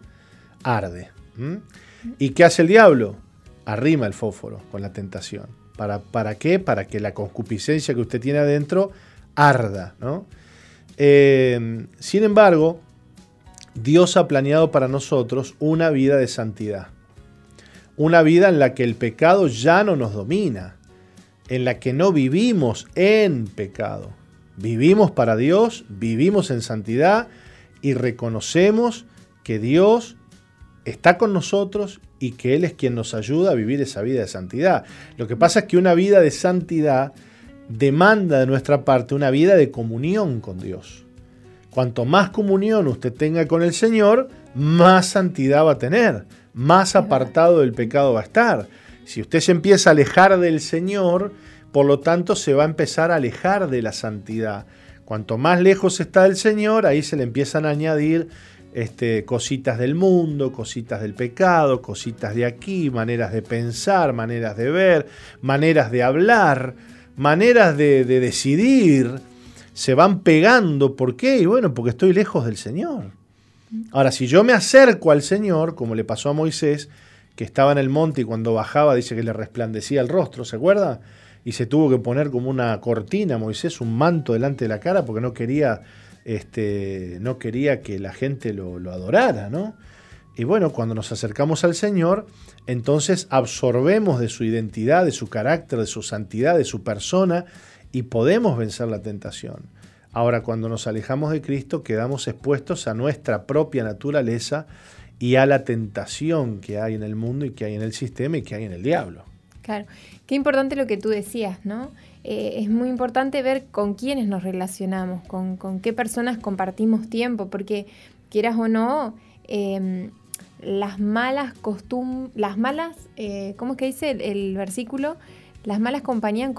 arde. ¿Y qué hace el diablo? Arrima el fósforo con la tentación. ¿Para, ¿Para qué? Para que la concupiscencia que usted tiene adentro arda. Eh, sin embargo, Dios ha planeado para nosotros una vida de santidad. Una vida en la que el pecado ya no nos domina, en la que no vivimos en pecado. Vivimos para Dios, vivimos en santidad y reconocemos que Dios está con nosotros y que Él es quien nos ayuda a vivir esa vida de santidad. Lo que pasa es que una vida de santidad demanda de nuestra parte una vida de comunión con Dios. Cuanto más comunión usted tenga con el Señor, más santidad va a tener, más apartado del pecado va a estar. Si usted se empieza a alejar del Señor, por lo tanto se va a empezar a alejar de la santidad. Cuanto más lejos está del Señor, ahí se le empiezan a añadir este, cositas del mundo, cositas del pecado, cositas de aquí, maneras de pensar, maneras de ver, maneras de hablar, maneras de, de decidir. Se van pegando. ¿Por qué? Y bueno, porque estoy lejos del Señor. Ahora, si yo me acerco al Señor, como le pasó a Moisés, que estaba en el monte y cuando bajaba dice que le resplandecía el rostro, ¿se acuerda? y se tuvo que poner como una cortina, Moisés, un manto delante de la cara porque no quería, este, no quería que la gente lo, adorara, ¿no? Y bueno, cuando nos acercamos al Señor, entonces absorbemos de su identidad, de su carácter, de su santidad, de su persona y podemos vencer la tentación. Ahora, cuando nos alejamos de Cristo, quedamos expuestos a nuestra propia naturaleza y a la tentación que hay en el mundo y que hay en el sistema y que hay en el diablo. Claro. Qué importante lo que tú decías, ¿no? Eh, es muy importante ver con quiénes nos relacionamos, con, qué personas compartimos tiempo, porque quieras o no, em, las malas costumbres, las malas, eh, ¿cómo es que dice el, versículo? Las malas compañías,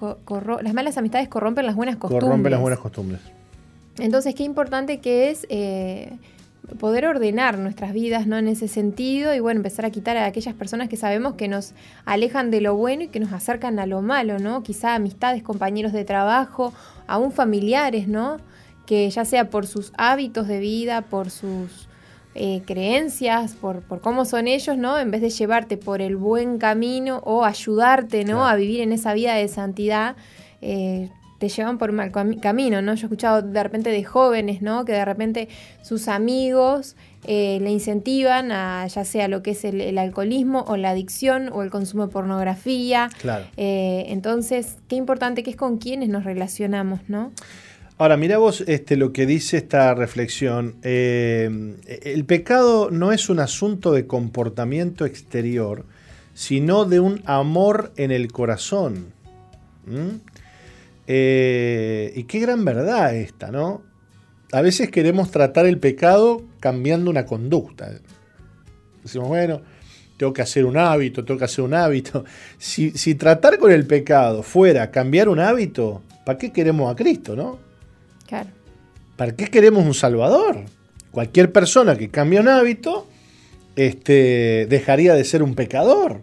las malas amistades corrompen las buenas costumbres. Corrompen las buenas costumbres. Entonces, qué importante que es eh, poder ordenar nuestras vidas ¿no? en ese sentido y bueno, empezar a quitar a aquellas personas que sabemos que nos alejan de lo bueno y que nos acercan a lo malo, ¿no? Quizá amistades, compañeros de trabajo, aún familiares, ¿no? Que ya sea por sus hábitos de vida, por sus eh, creencias, por, por, cómo son ellos, ¿no? En vez de llevarte por el buen camino o ayudarte, ¿no? A vivir en esa vida de santidad, eh, te llevan por un mal camino, ¿no? Yo he escuchado de repente de jóvenes, ¿no? Que de repente sus amigos eh, le incentivan a ya sea lo que es el, alcoholismo o la adicción o el consumo de pornografía. Claro. Eh, entonces, qué importante que es con quienes nos relacionamos, ¿no? Ahora, mira vos este, lo que dice esta reflexión. Eh, el pecado no es un asunto de comportamiento exterior, sino de un amor en el corazón. Eh, y qué gran verdad esta, ¿no? A veces queremos tratar el pecado cambiando una conducta. Decimos, bueno, tengo que hacer un hábito, tengo que hacer un hábito. Si, si tratar con el pecado fuera cambiar un hábito, ¿para qué queremos a Cristo, no? ¿Para qué queremos un Salvador? Cualquier persona que cambie un hábito este, dejaría de ser un pecador.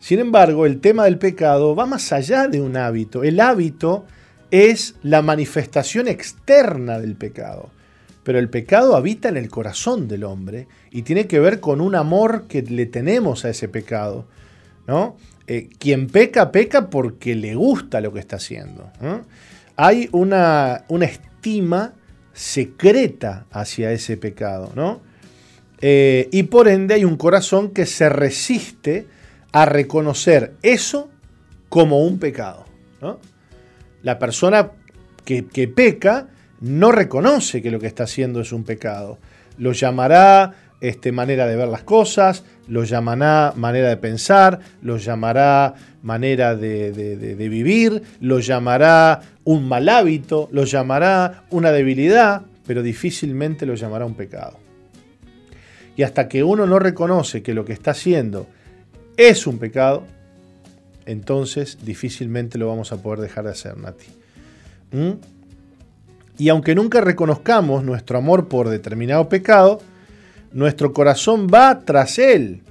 Sin embargo, el tema del pecado va más allá de un hábito. El hábito es la manifestación externa del pecado. Pero el pecado habita en el corazón del hombre y tiene que ver con un amor que le tenemos a ese pecado. ¿no? Eh, quien peca, peca porque le gusta lo que está haciendo. Hay una, una, estima secreta hacia ese pecado. ¿no? Eh, y por ende hay un corazón que se resiste a reconocer eso como un pecado. La persona que, peca no reconoce que lo que está haciendo es un pecado. Lo llamará este, manera de ver las cosas, lo llamará manera de pensar, lo llamará manera de, vivir, lo llamará un mal hábito, lo llamará una debilidad, pero difícilmente lo llamará un pecado. Y hasta que uno no reconoce que lo que está haciendo es un pecado, entonces difícilmente lo vamos a poder dejar de hacer, Nati. ¿Mm? Y aunque nunca reconozcamos nuestro amor por determinado pecado, nuestro corazón va tras él.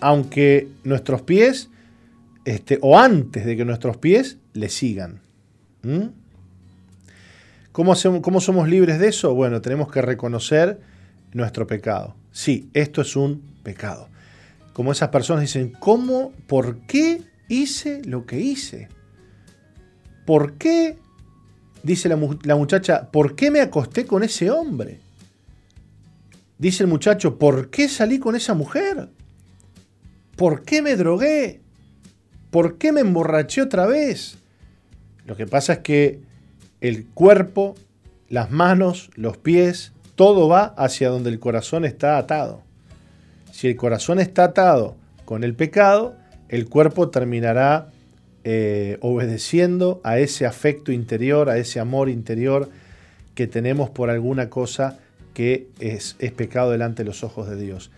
Aunque nuestros pies, este, o antes de que nuestros pies le sigan. ¿Mm? ¿Cómo, ¿Cómo somos libres de eso? Bueno, tenemos que reconocer nuestro pecado. Sí, esto es un pecado. Como esas personas dicen, ¿cómo, por qué hice lo que hice? ¿Por qué, dice la, la muchacha, ¿por qué me acosté con ese hombre? Dice el muchacho, ¿por qué salí con esa mujer? ¿Por qué me drogué? ¿Por qué me emborraché otra vez? Lo que pasa es que el cuerpo, las manos, los pies, todo va hacia donde el corazón está atado. Si el corazón está atado con el pecado, el cuerpo terminará eh, obedeciendo a ese afecto interior, a ese amor interior que tenemos por alguna cosa que es, es pecado delante de los ojos de Dios.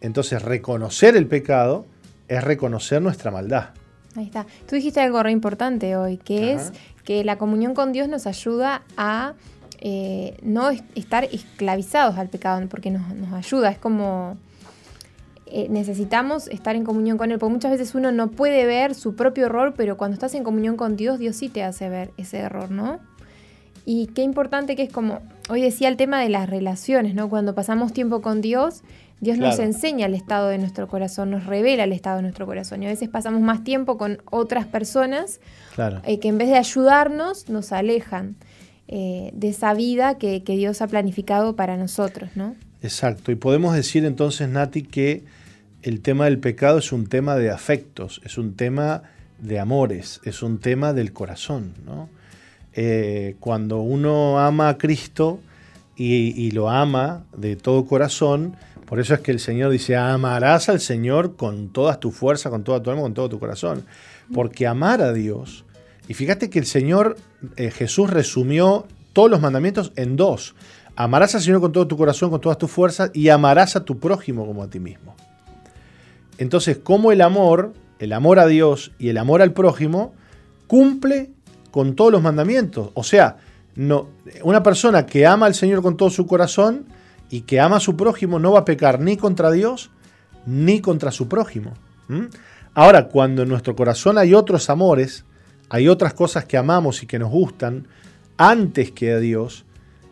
Entonces, reconocer el pecado es reconocer nuestra maldad. Ahí está. Tú dijiste algo re importante hoy, que es que la comunión con Dios nos ayuda a eh, no estar esclavizados al pecado, porque nos, nos ayuda, es como eh, necesitamos estar en comunión con Él, porque muchas veces uno no puede ver su propio error, pero cuando estás en comunión con Dios, Dios sí te hace ver ese error, ¿no? Y qué importante que es como, hoy decía el tema de las relaciones, ¿no? Cuando pasamos tiempo con Dios, Dios nos enseña el estado de nuestro corazón, nos revela el estado de nuestro corazón. Y a veces pasamos más tiempo con otras personas eh, que en vez de ayudarnos, nos alejan eh, de esa vida que, que Dios ha planificado para nosotros, ¿no? Exacto. Y podemos decir entonces, Nati, que el tema del pecado es un tema de afectos, es un tema de amores, es un tema del corazón. Eh, cuando uno ama a Cristo y, lo ama de todo corazón, por eso es que el Señor dice, amarás al Señor con toda tu fuerza, con toda tu alma, con todo tu corazón. Porque amar a Dios, y fíjate que el Señor eh, Jesús resumió todos los mandamientos en dos. Amarás al Señor con todo tu corazón, con todas tus fuerzas, y amarás a tu prójimo como a ti mismo. Entonces, ¿cómo el amor, el amor a Dios y el amor al prójimo, cumple con todos los mandamientos? O sea, no, una persona que ama al Señor con todo su corazón y que ama a su prójimo no va a pecar ni contra Dios ni contra su prójimo. Ahora, cuando en nuestro corazón hay otros amores, hay otras cosas que amamos y que nos gustan antes que a Dios,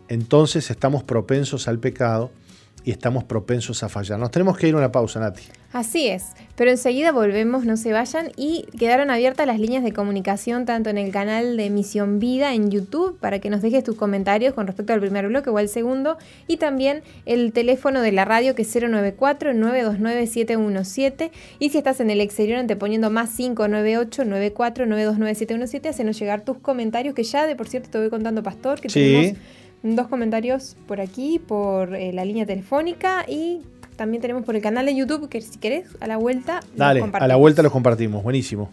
entonces estamos propensos al pecado y estamos propensos a fallar. Nos tenemos que ir a una pausa, Nati. Así es, pero enseguida volvemos, no se vayan, y quedaron abiertas las líneas de comunicación tanto en el canal de Misión Vida en YouTube para que nos dejes tus comentarios con respecto al primer bloque o al segundo, y también el teléfono de la radio que es 094-929-717, y si estás en el exterior anteponiendo más 598-94-929-717, hacenos llegar tus comentarios, que ya de por cierto te voy contando, Pastor, que tenemos dos comentarios por aquí, por eh, la línea telefónica y también tenemos por el canal de YouTube que si querés, a la vuelta. Dale, a la vuelta los compartimos. Buenísimo.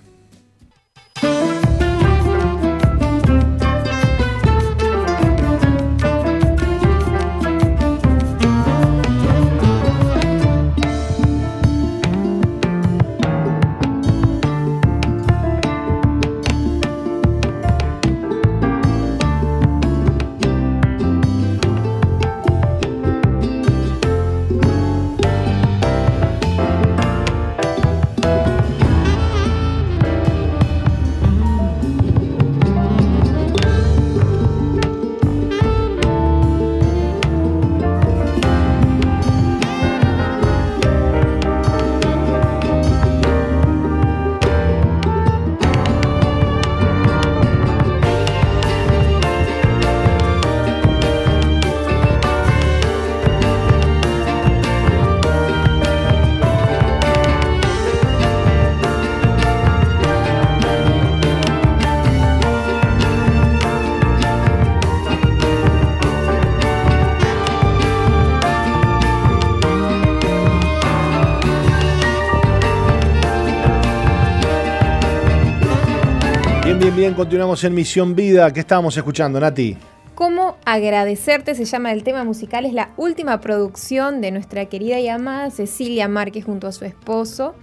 Bien, continuamos en Misión Vida. ¿Qué estábamos escuchando, Nati? Cómo agradecerte se llama el tema musical, es la última producción de nuestra querida y amada Cecilia Márquez junto a su esposo,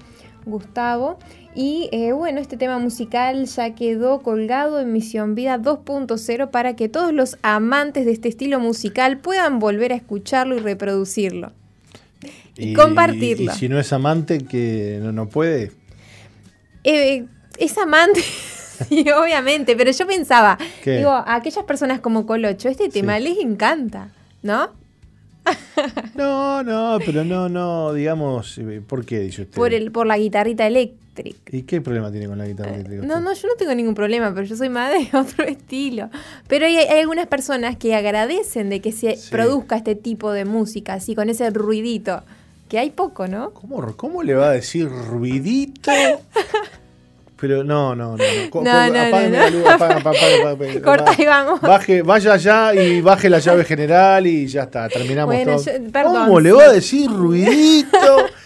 Gustavo. Y eh, bueno, este tema musical ya quedó colgado en Misión Vida 2.0 para que todos los amantes de este estilo musical puedan volver a escucharlo y reproducirlo. Y, compartirlo. Y, si no es amante, que no, puede. Eh, es amante. Sí, obviamente, pero yo pensaba, digo, a aquellas personas como Colocho, este tema les encanta, ¿no? No, no, pero no, no, digamos, eh, ¿por qué dice usted? Por, el, por la guitarrita eléctrica. ¿Y qué problema tiene con la guitarra eléctrica? No, no, yo no tengo ningún problema, pero yo soy más de otro estilo. Pero hay, algunas personas que agradecen de que se produzca este tipo de música, así, con ese ruidito. Que hay poco, ¿no? ¿Cómo, cómo le va a decir ruidito? Pero no, no, no. no. no, no, apágame la luz, apágame, Corta y vamos. Baje, vaya allá y baje la llave general y ya está, terminamos todo. ¿Cómo le va a decir ruidito?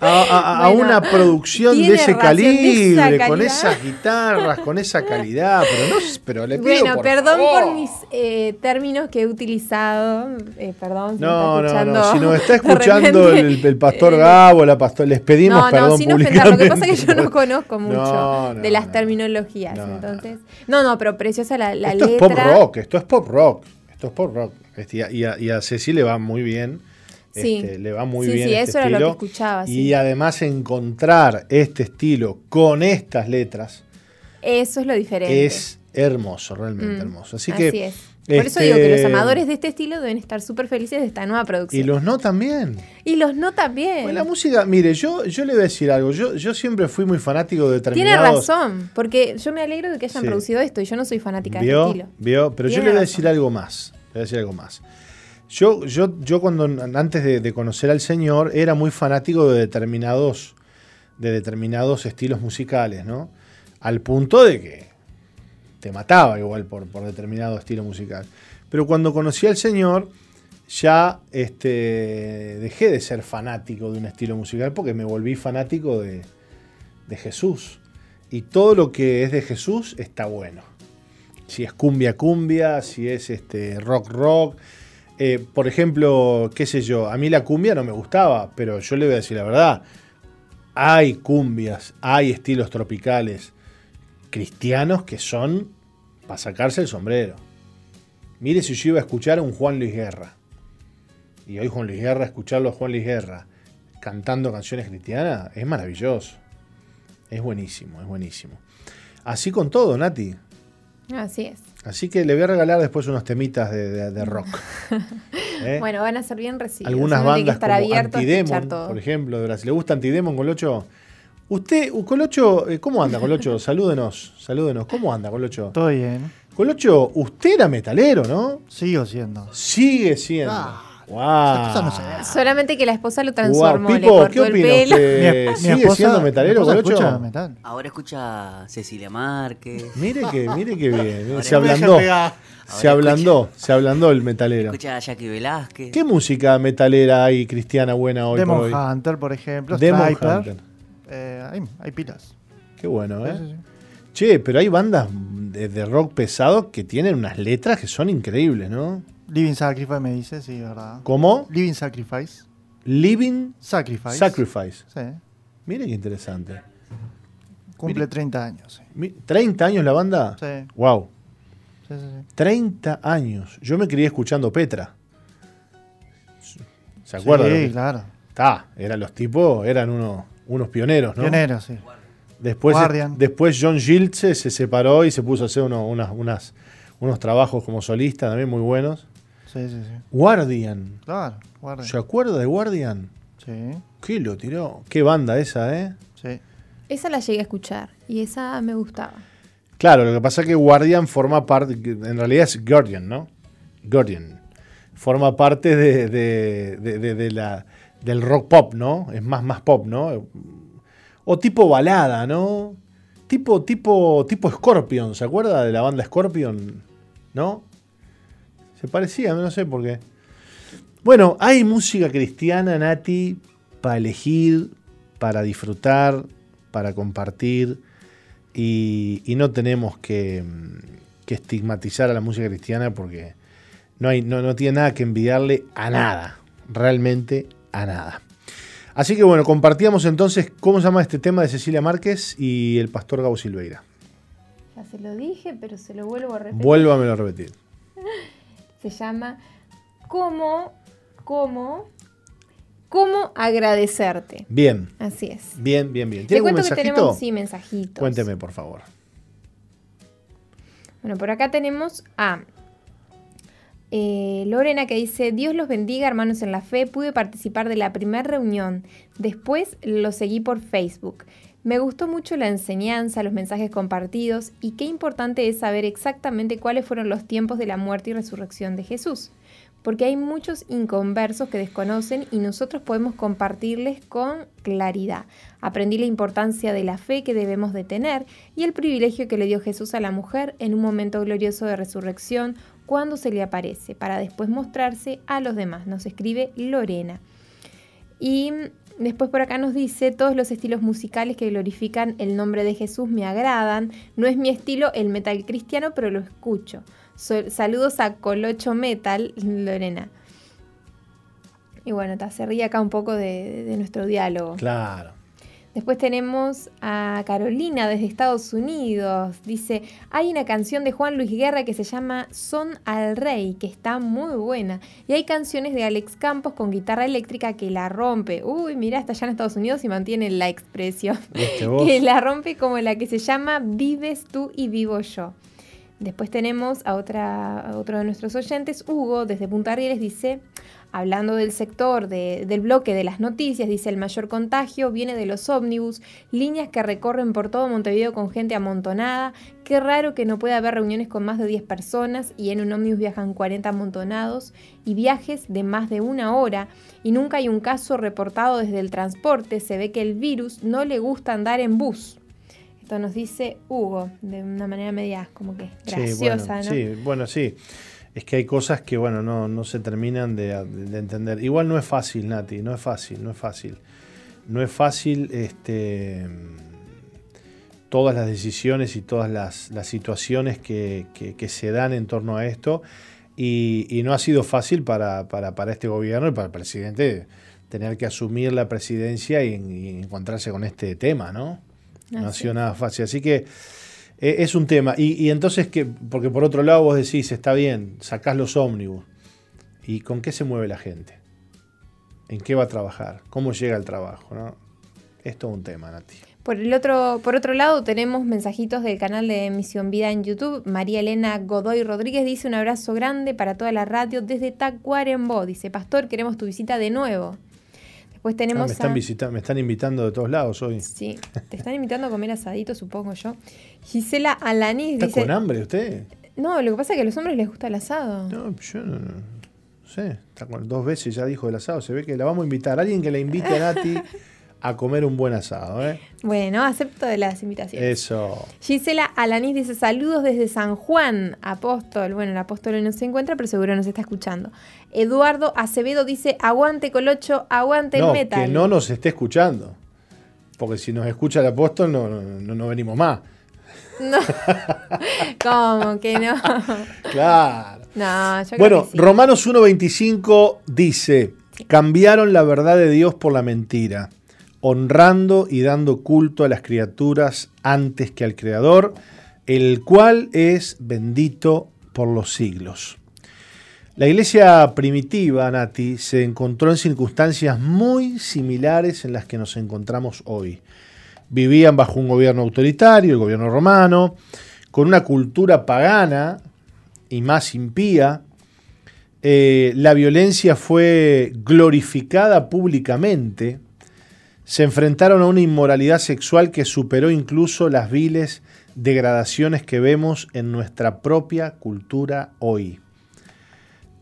a, una producción de ese calibre, con esas guitarras, con esa calidad, pero no pero le pido Bueno, perdón por mis eh, términos que he utilizado, eh, perdón. Si no, no, no, si nos está escuchando el, pastor eh, Gabo, la pastor, les pedimos no, perdón no, sin ofender, lo que pasa es que yo no conozco mucho de las terminologías, entonces, no, no, pero preciosa la, la esto letra. Esto es pop rock, esto es pop rock, esto es pop rock, este, y a, y a Ceci le va muy bien este, le va muy bien. Sí, este eso era lo que escuchaba. Y además encontrar este estilo con estas letras. Eso es lo diferente. Es hermoso, realmente mm, hermoso. Así, que. Es. Por eso digo que los este, amadores de este estilo deben estar súper felices de esta nueva producción. Y los no también. Y los no también. la música, mire, yo, yo le voy a decir algo. Yo, yo siempre fui muy fanático de determinados... Tiene razón, porque yo me alegro de que hayan producido esto y yo no soy fanática de este estilo. Vio, pero yo le voy a decir algo más. Le voy a decir algo más. Yo, yo, yo cuando antes de, conocer al Señor era muy fanático de determinados, de determinados estilos musicales, ¿no? Al punto de que te mataba igual por, por determinado estilo musical. Pero cuando conocí al Señor, ya este, dejé de ser fanático de un estilo musical porque me volví fanático de, de Jesús. Y todo lo que es de Jesús está bueno. Si es cumbia, cumbia, si es este, rock, rock, eh, por ejemplo, qué sé yo, a mí la cumbia no me gustaba, pero yo le voy a decir la verdad. Hay cumbias, hay estilos tropicales cristianos que son para sacarse el sombrero. Mire si yo iba a escuchar a un Juan Luis Guerra. Y hoy Juan Luis Guerra, escucharlo a Juan Luis Guerra cantando canciones cristianas, es maravilloso. Es buenísimo, es buenísimo. Así con todo, Nati. Así es. Así que le voy a regalar después unos temitas de, rock. ¿Eh? Bueno, van a ser bien recibidos. Algunas bandas como Antidemon, por ejemplo, de Brasil. ¿Le gusta Antidemon, Colocho? Usted, Colocho, eh, ¿cómo anda, Colocho? Salúdenos, salúdenos. ¿Cómo anda, Colocho? Todo bien. Colocho, usted era metalero, ¿no? Sigo siendo. Sigue siendo. Ah. Wow. Solamente que la esposa lo transformó, le cortó el pelo. Mi, ¿Sigue siendo metalero, escucha metal. Ahora escucha Cecilia Márquez. Mire que, mire que bien. se ablandó. Se ablandó, se ablandó el metalero. Escucha a Jackie Velázquez. ¿Qué música metalera hay cristiana buena hoy Demon por hoy? Hunter, por ejemplo. Demon Hunter. Eh, hay, hay, pilas. Qué bueno, ¿eh? Che, pero hay bandas de rock pesado que tienen unas letras que son increíbles, ¿no? Living Sacrifice me dice, sí, ¿verdad? ¿Cómo? Living Sacrifice. Living Sacrifice. Sacrifice. Sí. Mire qué interesante. Cumple 30 años. Sí. ¿30 años la banda? Sí. Wow. Sí, sí, sí. 30 años. Yo me crié escuchando Petra. ¿Se acuerdan? Sí, claro. Está, eran los tipos, eran unos, unos pioneros, ¿no? Pioneros, sí. Después, después John Giltze se separó y se puso a hacer unas, unas unos trabajos como solista también muy buenos. Sí, sí, sí. Guardian. Claro, Guardian. ¿Se acuerda de Guardian? Sí. ¿Qué lo tiró? Qué banda esa, ¿eh? Sí. Esa la llegué a escuchar y esa me gustaba. Claro, lo que pasa es que Guardian forma parte, en realidad es Guardian, ¿no? Guardian. Forma parte de, de, la, del rock pop, ¿no? Es más, más pop, ¿no? O tipo balada, ¿no? Tipo, tipo, tipo Scorpion, ¿se acuerda de la banda Scorpion? ¿No? Se parecía, no sé por qué. Bueno, hay música cristiana, Nati, para elegir, para disfrutar, para compartir. y, no tenemos que, estigmatizar a la música cristiana porque no, hay, no, no tiene nada que envidiarle a nada, realmente a nada. Así que bueno, compartíamos entonces cómo se llama este tema de Cecilia Márquez y el pastor Gabo Silveira. Ya se lo dije, pero se lo vuelvo a repetir. Vuélvamelo a repetir. se llama ¿Cómo, cómo, cómo agradecerte? Bien. Así es. Bien, bien, bien. ¿Tiene un mensajito? que tenemos, sí, mensajitos. Cuénteme, por favor. Bueno, por acá tenemos a eh, Lorena que dice, Dios los bendiga hermanos en la fe, pude participar de la primera reunión, después lo seguí por Facebook. Me gustó mucho la enseñanza, los mensajes compartidos y qué importante es saber exactamente cuáles fueron los tiempos de la muerte y resurrección de Jesús, porque hay muchos inconversos que desconocen y nosotros podemos compartirles con claridad. Aprendí la importancia de la fe que debemos de tener y el privilegio que le dio Jesús a la mujer en un momento glorioso de resurrección, cuando se le aparece, para después mostrarse a los demás. Nos escribe Lorena. Y después por acá nos dice, todos los estilos musicales que glorifican el nombre de Jesús me agradan. No es mi estilo el metal cristiano, pero lo escucho. saludos a Colocho Metal, Lorena. Y bueno, te se ríe acá un poco de nuestro diálogo. Claro. Después tenemos a Carolina desde Estados Unidos. Dice, hay una canción de Juan Luis Guerra que se llama Son al Rey, que está muy buena. Y hay canciones de Alex Campos con guitarra eléctrica que la rompe. Uy, mira, está allá en Estados Unidos y mantiene la expresión. que la rompe como la que se llama Vives tú y vivo yo. Después tenemos a, otra, a otro de nuestros oyentes, Hugo, desde Punta Rieles, dice, hablando del sector del bloque de las noticias, dice el mayor contagio viene de los ómnibus, líneas que recorren por todo Montevideo con gente amontonada. Qué raro que no pueda haber reuniones con más de 10 personas y en un ómnibus viajan 40 amontonados y viajes de más de una hora y nunca hay un caso reportado desde el transporte. Se ve que el virus no le gusta andar en bus. Esto nos dice Hugo, de una manera media como que graciosa, ¿no? Sí, bueno, sí es que hay cosas que, bueno, no, se terminan de, entender. Igual no es fácil, Nati, no es fácil, no es fácil. No es fácil este, todas las decisiones y todas las, situaciones que, se dan en torno a esto. Y, no ha sido fácil para, este gobierno y para el presidente tener que asumir la presidencia y, encontrarse con este tema, ¿no? No ha sido nada fácil. Así que eh, es un tema. Y, entonces, que, porque por otro lado vos decís, está bien, sacás los ómnibus. ¿Y con qué se mueve la gente? ¿En qué va a trabajar? ¿Cómo llega al trabajo? ¿no? Es todo un tema, Nati. Por, el otro, por otro lado, tenemos mensajitos del canal de Misión Vida en YouTube. María Elena Godoy Rodríguez dice un abrazo grande para toda la radio desde Tacuarembó. Dice, Pastor, queremos tu visita de nuevo. Pues tenemos. Ah, me, están me están invitando de todos lados hoy. Sí, te están invitando a comer asadito, supongo yo. Gisela Alanis ¿Está con hambre usted? No, lo que pasa es que a los hombres les gusta el asado. No, yo no, no sé. Está con, dos veces ya dijo el asado. Se ve que la vamos a invitar. Alguien que la invite a Nati a comer un buen asado. ¿eh? Bueno, acepto de las invitaciones. Eso. Gisela Alanis dice saludos desde San Juan, apóstol. Bueno, el apóstol no se encuentra, pero seguro nos está escuchando. Eduardo Acevedo dice aguante Colocho, aguante el metal. Que no nos esté escuchando. Porque si nos escucha el apóstol no, no, no venimos más. No. ¿Cómo que no? Claro. No, yo bueno, Romanos 1.25 dice, cambiaron la verdad de Dios por la mentira honrando y dando culto a las criaturas antes que al Creador, el cual es bendito por los siglos. La iglesia primitiva, Nati, se encontró en circunstancias muy similares en las que nos encontramos hoy. Vivían bajo un gobierno autoritario, el gobierno romano, con una cultura pagana y más impía. Eh, la violencia fue glorificada públicamente se enfrentaron a una inmoralidad sexual que superó incluso las viles degradaciones que vemos en nuestra propia cultura hoy.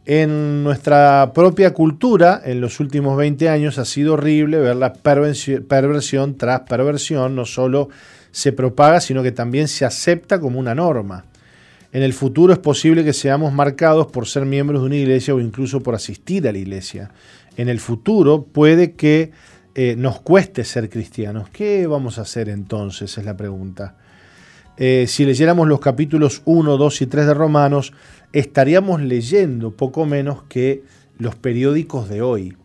En nuestra propia cultura, en los últimos 20 años, ha sido horrible ver la perversión tras perversión, no solo se propaga, sino que también se acepta como una norma. En el futuro es posible que seamos marcados por ser miembros de una iglesia o incluso por asistir a la iglesia. En el futuro puede que eh, nos cueste ser cristianos. ¿Qué vamos a hacer entonces? Es la pregunta. eh, si leyéramos los capítulos 1, 2 y 3 de Romanos, estaríamos leyendo poco menos que los periódicos de hoy.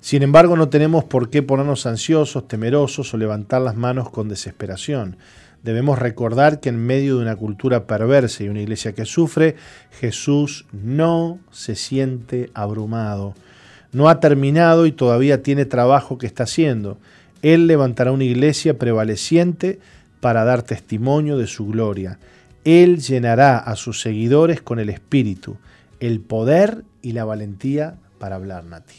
Sin embargo, no tenemos por qué ponernos ansiosos, temerosos o levantar las manos con desesperación. Debemos recordar que en medio de una cultura perversa y una iglesia que sufre, Jesús no se siente abrumado. No ha terminado y todavía tiene trabajo que está haciendo. Él levantará una iglesia prevaleciente para dar testimonio de su gloria. Él llenará a sus seguidores con el espíritu, el poder y la valentía para hablar, Nati.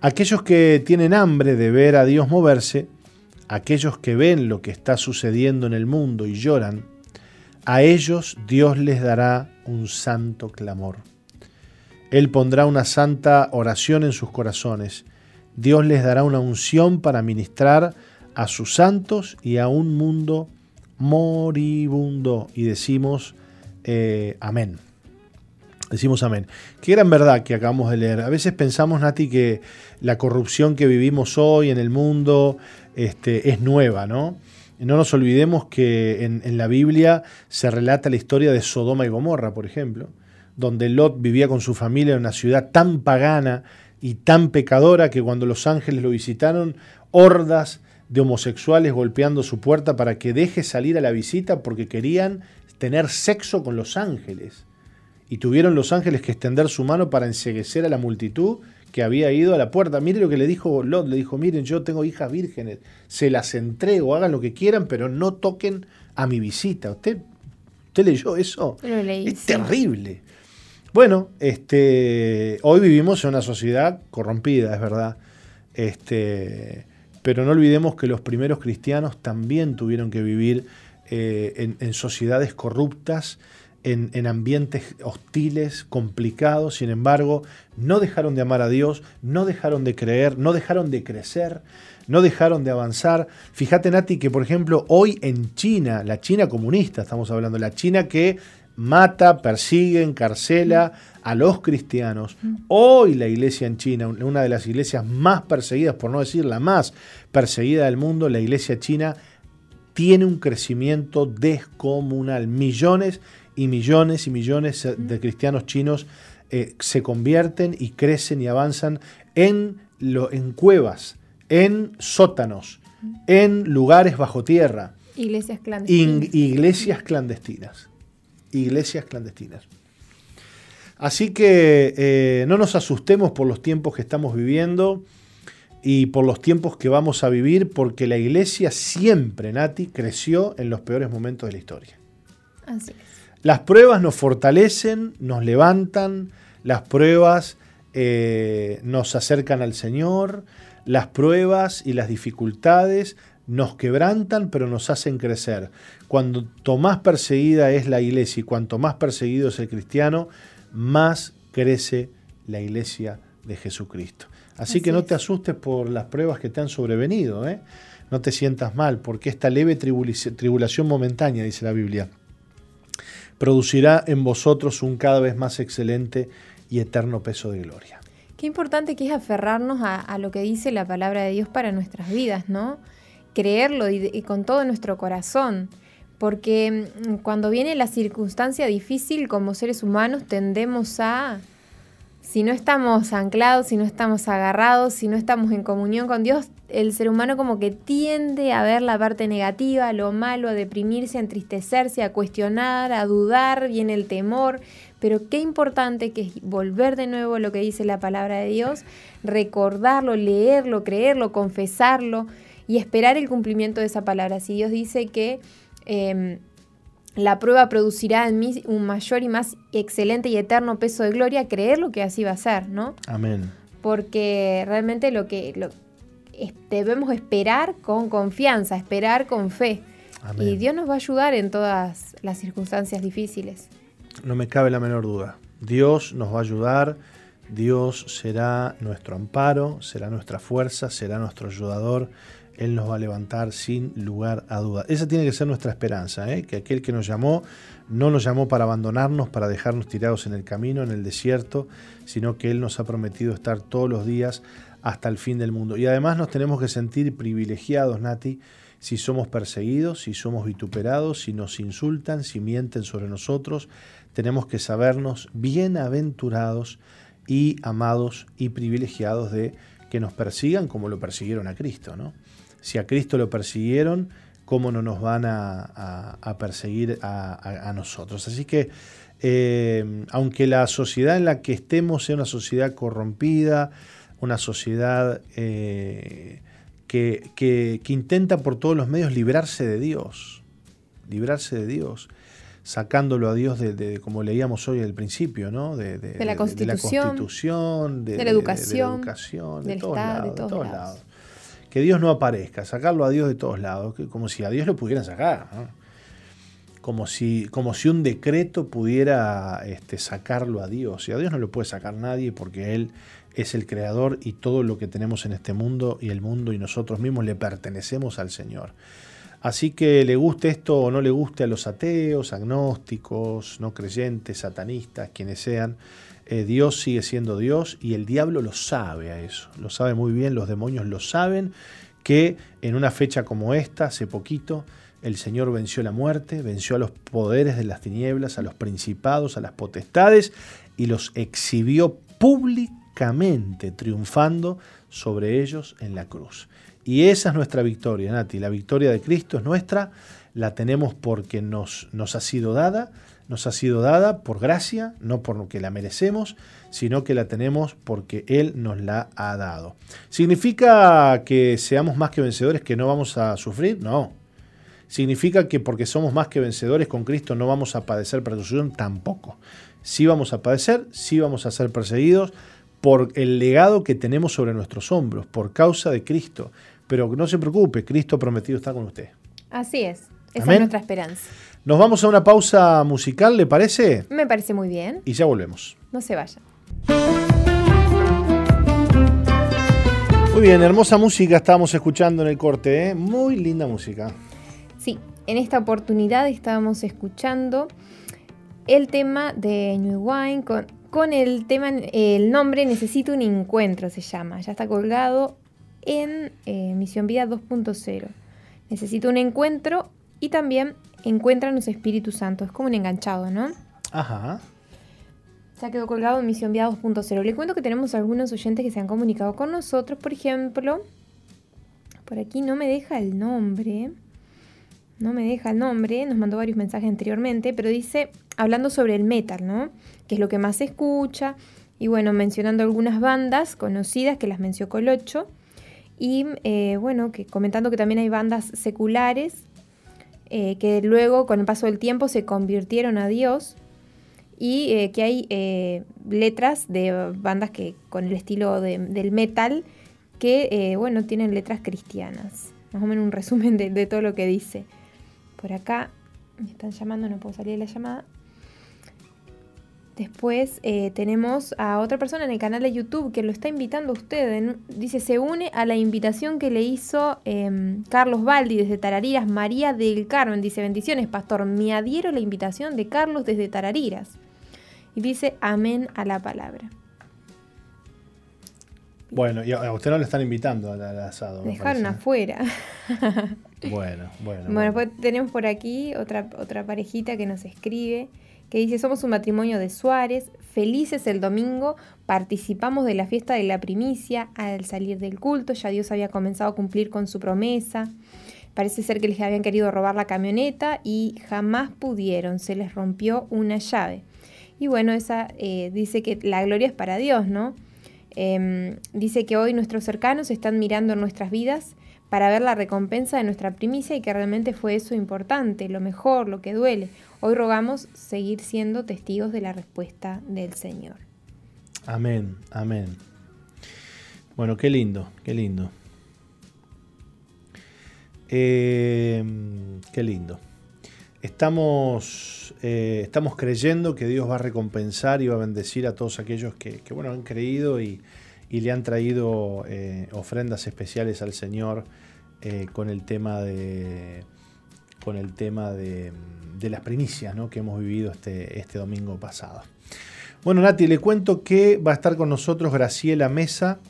Aquellos que tienen hambre de ver a Dios moverse, aquellos que ven lo que está sucediendo en el mundo y lloran, a ellos Dios les dará un santo clamor. Él pondrá una santa oración en sus corazones. Dios les dará una unción para ministrar a sus santos y a un mundo moribundo. Y decimos eh, amén. Decimos amén. Qué gran verdad que acabamos de leer. A veces pensamos, Nati, que la corrupción que vivimos hoy en el mundo este, es nueva, ¿no? No nos olvidemos que en, en, la Biblia se relata la historia de Sodoma y Gomorra, por ejemplo, donde Lot vivía con su familia en una ciudad tan pagana y tan pecadora que cuando los ángeles lo visitaron, hordas de homosexuales golpeando su puerta para que deje salir a la visita porque querían tener sexo con los ángeles. Y tuvieron los ángeles que extender su mano para enseguecer a la multitud que había ido a la puerta. Mire lo que le dijo Lot, le dijo, miren, yo tengo hijas vírgenes, se las entrego, hagan lo que quieran, pero no toquen a mi visita. ¿Usted, usted leyó eso? es terrible. Bueno, este, hoy vivimos en una sociedad corrompida, es verdad. Este, pero no olvidemos que los primeros cristianos también tuvieron que vivir eh, en, sociedades corruptas, en, ambientes hostiles, complicados, sin embargo, no dejaron de amar a Dios, no dejaron de creer, no dejaron de crecer, no dejaron de avanzar. Fíjate, Nati, que por ejemplo, hoy en China, la China comunista, estamos hablando, la China que mata, persigue, encarcela a los cristianos. Hoy la iglesia en China, una de las iglesias más perseguidas, por no decir la más perseguida del mundo, la iglesia china tiene un crecimiento descomunal. Millones y millones y millones de cristianos chinos eh, se convierten y crecen y avanzan en, lo, en cuevas, en sótanos, en lugares bajo tierra. Iglesias clandestinas. iglesias clandestinas iglesias clandestinas. Así que eh, no nos asustemos por los tiempos que estamos viviendo y por los tiempos que vamos a vivir, porque la iglesia siempre, Nati, creció en los peores momentos de la historia. Así Las pruebas nos fortalecen, nos levantan, las pruebas eh, nos acercan al Señor, las pruebas y las dificultades nos quebrantan, pero nos hacen crecer. Cuanto más perseguida es la iglesia y cuanto más perseguido es el cristiano, más crece la iglesia de Jesucristo. Así, que no te asustes por las pruebas que te han sobrevenido, ¿eh? no te sientas mal, porque esta leve tribulación momentánea, dice la Biblia, producirá en vosotros un cada vez más excelente y eterno peso de gloria. Qué importante que es aferrarnos a, a lo que dice la palabra de Dios para nuestras vidas, ¿no? creerlo y, con todo nuestro corazón. Porque mm, cuando viene la circunstancia difícil como seres humanos tendemos a, si no estamos anclados, si no estamos agarrados, si no estamos en comunión con Dios, el ser humano como que tiende a ver la parte negativa, lo malo, a deprimirse, a entristecerse, a cuestionar, a dudar, viene el temor. Pero qué importante que es volver de nuevo a lo que dice la palabra de Dios, recordarlo, leerlo, creerlo, confesarlo y esperar el cumplimiento de esa palabra. Si Dios dice que em, la prueba producirá en mí un mayor y más excelente y eterno peso de gloria, creer lo que así va a ser, ¿no? Amén. Porque realmente lo que lo, debemos esperar con confianza, esperar con fe. Y Dios nos va a ayudar en todas las circunstancias difíciles. No me cabe la menor duda. Dios nos va a ayudar, Dios será nuestro amparo, será nuestra fuerza, será nuestro ayudador él nos va a levantar sin lugar a duda. Esa tiene que ser nuestra esperanza, ¿eh? que aquel que nos llamó no nos llamó para abandonarnos, para dejarnos tirados en el camino, en el desierto, sino que Él nos ha prometido estar todos los días hasta el fin del mundo. Y además nos tenemos que sentir privilegiados, Nati, si somos perseguidos, si somos vituperados, si nos insultan, si mienten sobre nosotros, tenemos que sabernos bienaventurados y amados y privilegiados de que nos persigan como lo persiguieron a Cristo. ¿no? Si a Cristo lo persiguieron, ¿cómo no nos van a, perseguir a, nosotros? Así que, eh, aunque la sociedad en la que estemos sea una sociedad corrompida, una sociedad eh, que, intenta por todos los medios librarse de Dios, librarse de Dios, sacándolo a Dios de, como leíamos hoy al principio, ¿no? De, la constitución, de, la educación, de, todos, lados, Que Dios no aparezca, sacarlo a Dios de todos lados, como si a Dios lo pudieran sacar. Como si, como si un decreto pudiera este, sacarlo a Dios. Y a Dios no lo puede sacar nadie porque Él es el creador y todo lo que tenemos en este mundo y el mundo y nosotros mismos le pertenecemos al Señor. Así que le guste esto o no le guste a los ateos, agnósticos, no creyentes, satanistas, quienes sean, eh, Dios sigue siendo Dios y el diablo lo sabe a eso, lo sabe muy bien, los demonios lo saben, que en una fecha como esta, hace poquito, el Señor venció la muerte, venció a los poderes de las tinieblas, a los principados, a las potestades y los exhibió públicamente triunfando sobre ellos en la cruz. Y esa es nuestra victoria, Nati. La victoria de Cristo es nuestra, la tenemos porque nos, nos ha sido dada, nos ha sido dada por gracia, no porque la merecemos, sino que la tenemos porque Él nos la ha dado. ¿Significa que seamos más que vencedores que no vamos a sufrir? No. ¿Significa que porque somos más que vencedores con Cristo no vamos a padecer persecución? Tampoco. Sí vamos a padecer, sí vamos a ser perseguidos, por el legado que tenemos sobre nuestros hombros, por causa de Cristo. Pero no se preocupe, Cristo prometido está con usted. Así es, esa es nuestra esperanza. Nos vamos a una pausa musical, ¿le parece? Me parece muy bien. Y ya volvemos. No se vaya. Muy bien, hermosa música estábamos escuchando en el corte, ¿eh? muy linda música. Sí, en esta oportunidad estábamos escuchando el tema de New Wine con con el tema, el nombre Necesito un encuentro se llama. Ya está colgado en eh, Misión Vida 2.0. Necesito un encuentro y también Encuéntranos Espíritu Santo. Es como un enganchado, ¿no? Ajá. Ya quedó colgado en Misión Vida 2.0. Le cuento que tenemos algunos oyentes que se han comunicado con nosotros. Por ejemplo, por aquí no me deja el nombre. No me deja el nombre. Nos mandó varios mensajes anteriormente. Pero dice, hablando sobre el metal, ¿no? que es lo que más se escucha, y bueno, mencionando algunas bandas conocidas que las mencionó Colocho, y eh, bueno, que comentando que también hay bandas seculares eh, que luego con el paso del tiempo se convirtieron a Dios y eh, que hay letras de bandas que con el estilo del metal que bueno tienen letras cristianas. Más o menos un resumen de todo lo que dice. Por acá me están llamando, no puedo salir de la llamada. Después eh, tenemos a otra persona en el canal de YouTube que lo está invitando a usted. Dice, se une a la invitación que le hizo em, Carlos Baldi desde Tarariras, María del Carmen. Dice, bendiciones, pastor. Me adhiero a la invitación de Carlos desde Tarariras. Y dice, amén a la palabra. Bueno, y a usted no le están invitando al, asado. Dejaron afuera. bueno, bueno. Bueno, pues tenemos por aquí otra, otra parejita que nos escribe que dice, somos un matrimonio de Suárez, felices el domingo, participamos de la fiesta de la primicia, al salir del culto ya Dios había comenzado a cumplir con su promesa, parece ser que les habían querido robar la camioneta y jamás pudieron, se les rompió una llave. Y bueno, esa eh, dice que la gloria es para Dios, ¿no? Em, dice que hoy nuestros cercanos están mirando nuestras vidas para ver la recompensa de nuestra primicia y que realmente fue eso importante, lo mejor, lo que duele. Hoy rogamos seguir siendo testigos de la respuesta del Señor. Amén, amén. Bueno, qué lindo, qué lindo. Em, qué lindo. Estamos, eh, estamos creyendo que Dios va a recompensar y va a bendecir a todos aquellos que, bueno, han creído y, le han traído eh, ofrendas especiales al Señor eh, con el tema de, con el tema de de las primicias que hemos vivido este, este domingo pasado. Bueno, Nati, le cuento que va a estar con nosotros Graciela Mesa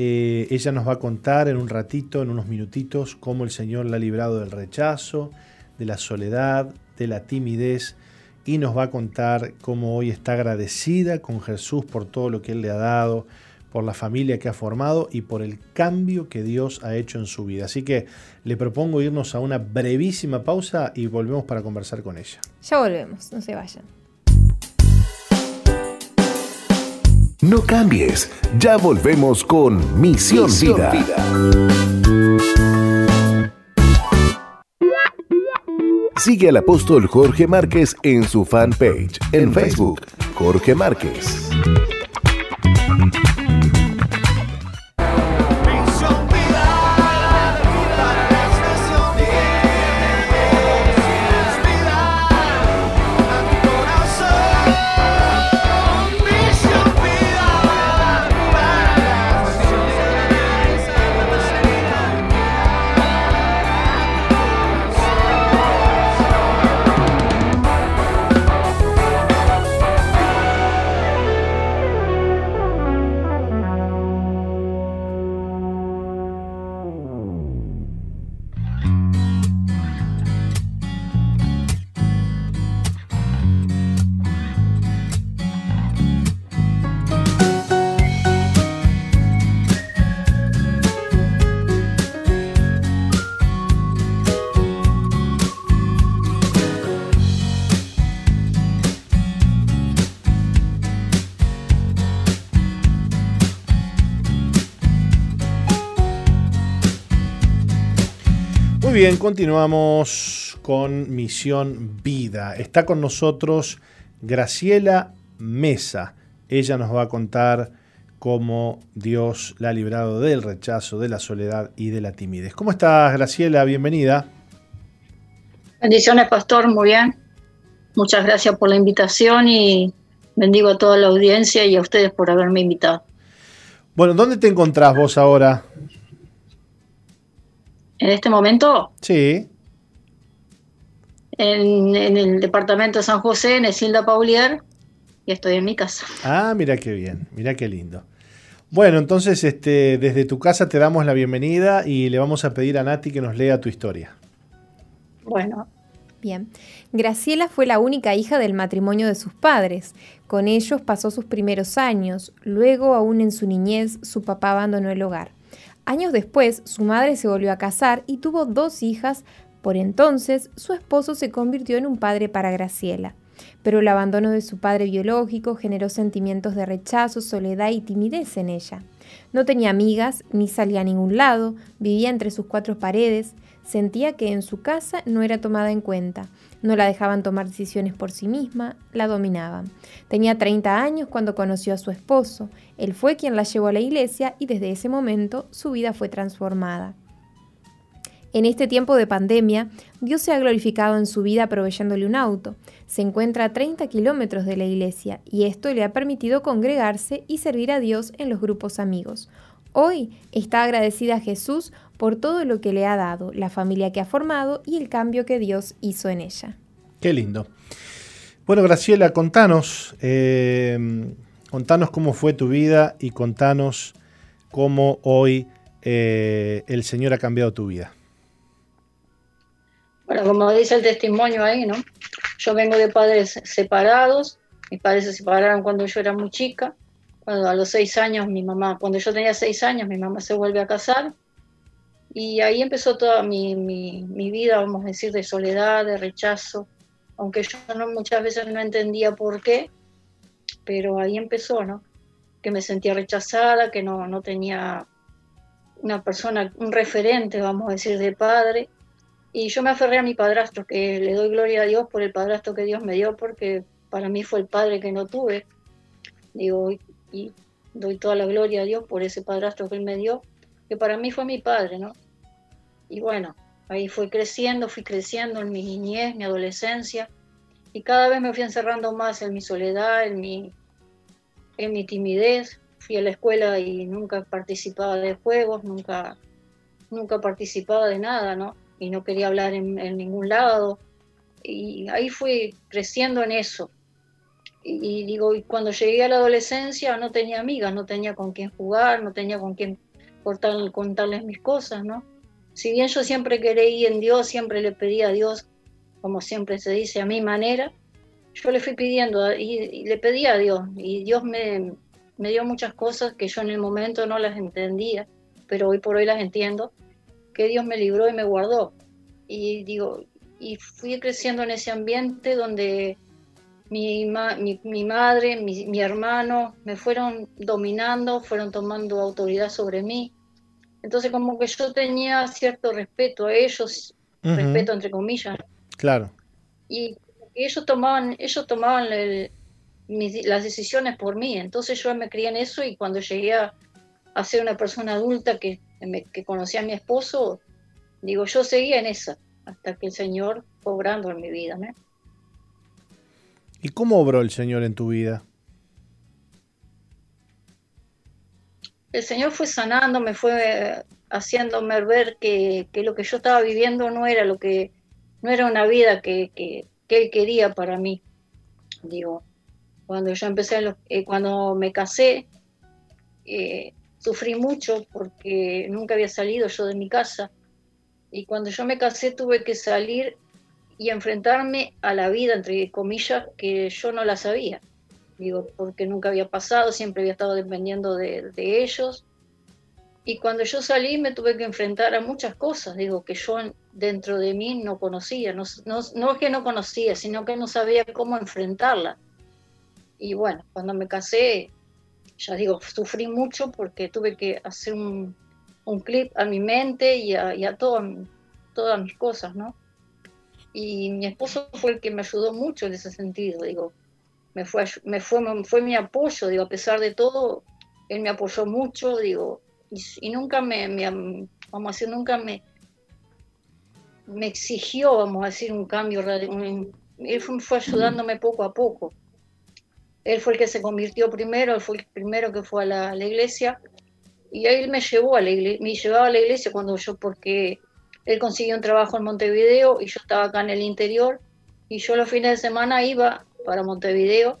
Eh, ella nos va a contar en un ratito, en unos minutitos, cómo el Señor la ha librado del rechazo, de la soledad, de la timidez y nos va a contar cómo hoy está agradecida con Jesús por todo lo que Él le ha dado, por la familia que ha formado y por el cambio que Dios ha hecho en su vida. Así que le propongo irnos a una brevísima pausa y volvemos para conversar con ella. Ya volvemos, no se vayan. No cambies, ya volvemos con Misión, Vida. Sigue al apóstol Jorge Márquez en su fanpage en Facebook, Jorge Márquez. Bien, continuamos con Misión Vida. Está con nosotros Graciela Mesa. Ella nos va a contar cómo Dios la ha librado del rechazo, de la soledad y de la timidez. ¿Cómo estás, Graciela? Bienvenida. Bendiciones, pastor, muy bien. Muchas gracias por la invitación y bendigo a toda la audiencia y a ustedes por haberme invitado. Bueno, ¿dónde te encontrás vos ahora? ¿En este momento? Sí. En, el departamento de San José, en Esilda Paulier, y estoy en mi casa. Ah, mira qué bien, mira qué lindo. Bueno, entonces este, desde tu casa te damos la bienvenida y le vamos a pedir a Nati que nos lea tu historia. Bueno. Bien. Graciela fue la única hija del matrimonio de sus padres. Con ellos pasó sus primeros años. Luego, aún en su niñez, su papá abandonó el hogar. Años después, su madre se volvió a casar y tuvo dos hijas. Por entonces, su esposo se convirtió en un padre para Graciela. Pero el abandono de su padre biológico generó sentimientos de rechazo, soledad y timidez en ella. No tenía amigas, ni salía a ningún lado, vivía entre sus cuatro paredes, sentía que en su casa no era tomada en cuenta, no la dejaban tomar decisiones por sí misma, la dominaban. Tenía 30 años cuando conoció a su esposo. Él fue quien la llevó a la iglesia y desde ese momento su vida fue transformada. En este tiempo de pandemia, Dios se ha glorificado en su vida proveyéndole un auto. Se encuentra a 30 kilómetros de la iglesia y esto le ha permitido congregarse y servir a Dios en los grupos amigos. Hoy está agradecida a Jesús por todo lo que le ha dado, la familia que ha formado y el cambio que Dios hizo en ella. Qué lindo. Bueno, Graciela, contanos, eh, contanos cómo fue tu vida y contanos cómo hoy eh, el Señor ha cambiado tu vida. Bueno, como dice el testimonio ahí, ¿no? Yo vengo de padres separados, mis padres se separaron cuando yo era muy chica, a los seis años mi mamá, cuando yo tenía seis años mi mamá se vuelve a casar y ahí empezó toda mi, mi, vida, vamos a decir, de soledad, de rechazo, aunque yo no, muchas veces no entendía por qué, pero ahí empezó, ¿no? Que me sentía rechazada, que no, no tenía una persona, un referente, vamos a decir, de padre. Y yo me aferré a mi padrastro, que le doy gloria a Dios por el padrastro que Dios me dio, porque para mí fue el padre que no tuve. Digo, y doy toda la gloria a Dios por ese padrastro que él me dio que para mí fue mi padre, ¿no? Y bueno, ahí fui creciendo, fui creciendo en mi niñez, mi adolescencia, y cada vez me fui encerrando más en mi soledad, en mi, en mi timidez. Fui a la escuela y nunca participaba de juegos, nunca, nunca participaba de nada, ¿no? Y no quería hablar en, en ningún lado. Y ahí fui creciendo en eso. Y, digo, y cuando llegué a la adolescencia no tenía amigas, no tenía con quién jugar, no tenía con quién contarles mis cosas, ¿no? Si bien yo siempre creí en Dios, siempre le pedí a Dios, como siempre se dice, a mi manera, yo le fui pidiendo y, le pedí a Dios y Dios me, me dio muchas cosas que yo en el momento no las entendía, pero hoy por hoy las entiendo, que Dios me libró y me guardó. Y digo, y fui creciendo en ese ambiente donde mi, mi, madre, mi, hermano me fueron dominando, fueron tomando autoridad sobre mí. Entonces como que yo tenía cierto respeto a ellos, respeto entre comillas. Claro. Y ellos tomaban, ellos tomaban las decisiones por mí. Entonces yo me crié en eso y cuando llegué a, ser una persona adulta que, que conocía a mi esposo, digo, yo seguía en esa hasta que el Señor fue obrando en mi vida. ¿no? ¿Y cómo obró el Señor en tu vida? El Señor fue sanando, me fue haciéndome ver que, lo que yo estaba viviendo no era lo que no era una vida que, Él quería para mí. Digo, cuando yo empecé, eh, cuando me casé, eh, sufrí mucho porque nunca había salido yo de mi casa. Y cuando yo me casé tuve que salir y enfrentarme a la vida, entre comillas, que yo no la sabía. Digo, porque nunca había pasado, siempre había estado dependiendo de, ellos. Y cuando yo salí me tuve que enfrentar a muchas cosas, digo, que yo dentro de mí no conocía. No, no, no es que no conocía, sino que no sabía cómo enfrentarla. Y bueno, cuando me casé, ya digo, sufrí mucho porque tuve que hacer un, un clip a mi mente y a, y a todas mis cosas, ¿no? Y mi esposo fue el que me ayudó mucho en ese sentido, digo, me fue, me fue, fue mi apoyo, digo, a pesar de todo, él me apoyó mucho, digo, y, nunca me, vamos a decir, nunca me, me exigió, vamos a decir, un cambio, él fue, ayudándome poco a poco. Él fue el que se convirtió primero, él fue el primero que fue a la, la iglesia, y él me llevó a la iglesia, me llevaba a la iglesia cuando yo, porque él consiguió un trabajo en Montevideo y yo estaba acá en el interior y yo los fines de semana iba para Montevideo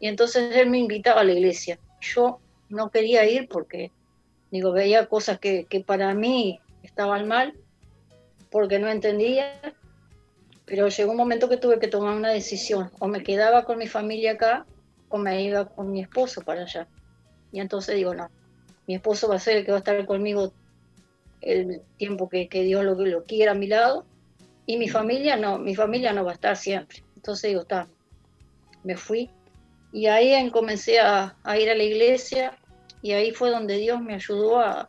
y entonces él me invitaba a la iglesia. Yo no quería ir porque, digo, veía cosas que, para mí estaban mal porque no entendía, pero llegó un momento que tuve que tomar una decisión, o me quedaba con mi familia acá o me iba con mi esposo para allá. Y entonces digo, no, mi esposo va a ser el que va a estar conmigo el tiempo que, Dios lo, lo quiera a mi lado. Y mi familia no, mi familia no va a estar siempre. Entonces digo, está, me fui. Y ahí comencé a, ir a la iglesia y ahí fue donde Dios me ayudó a,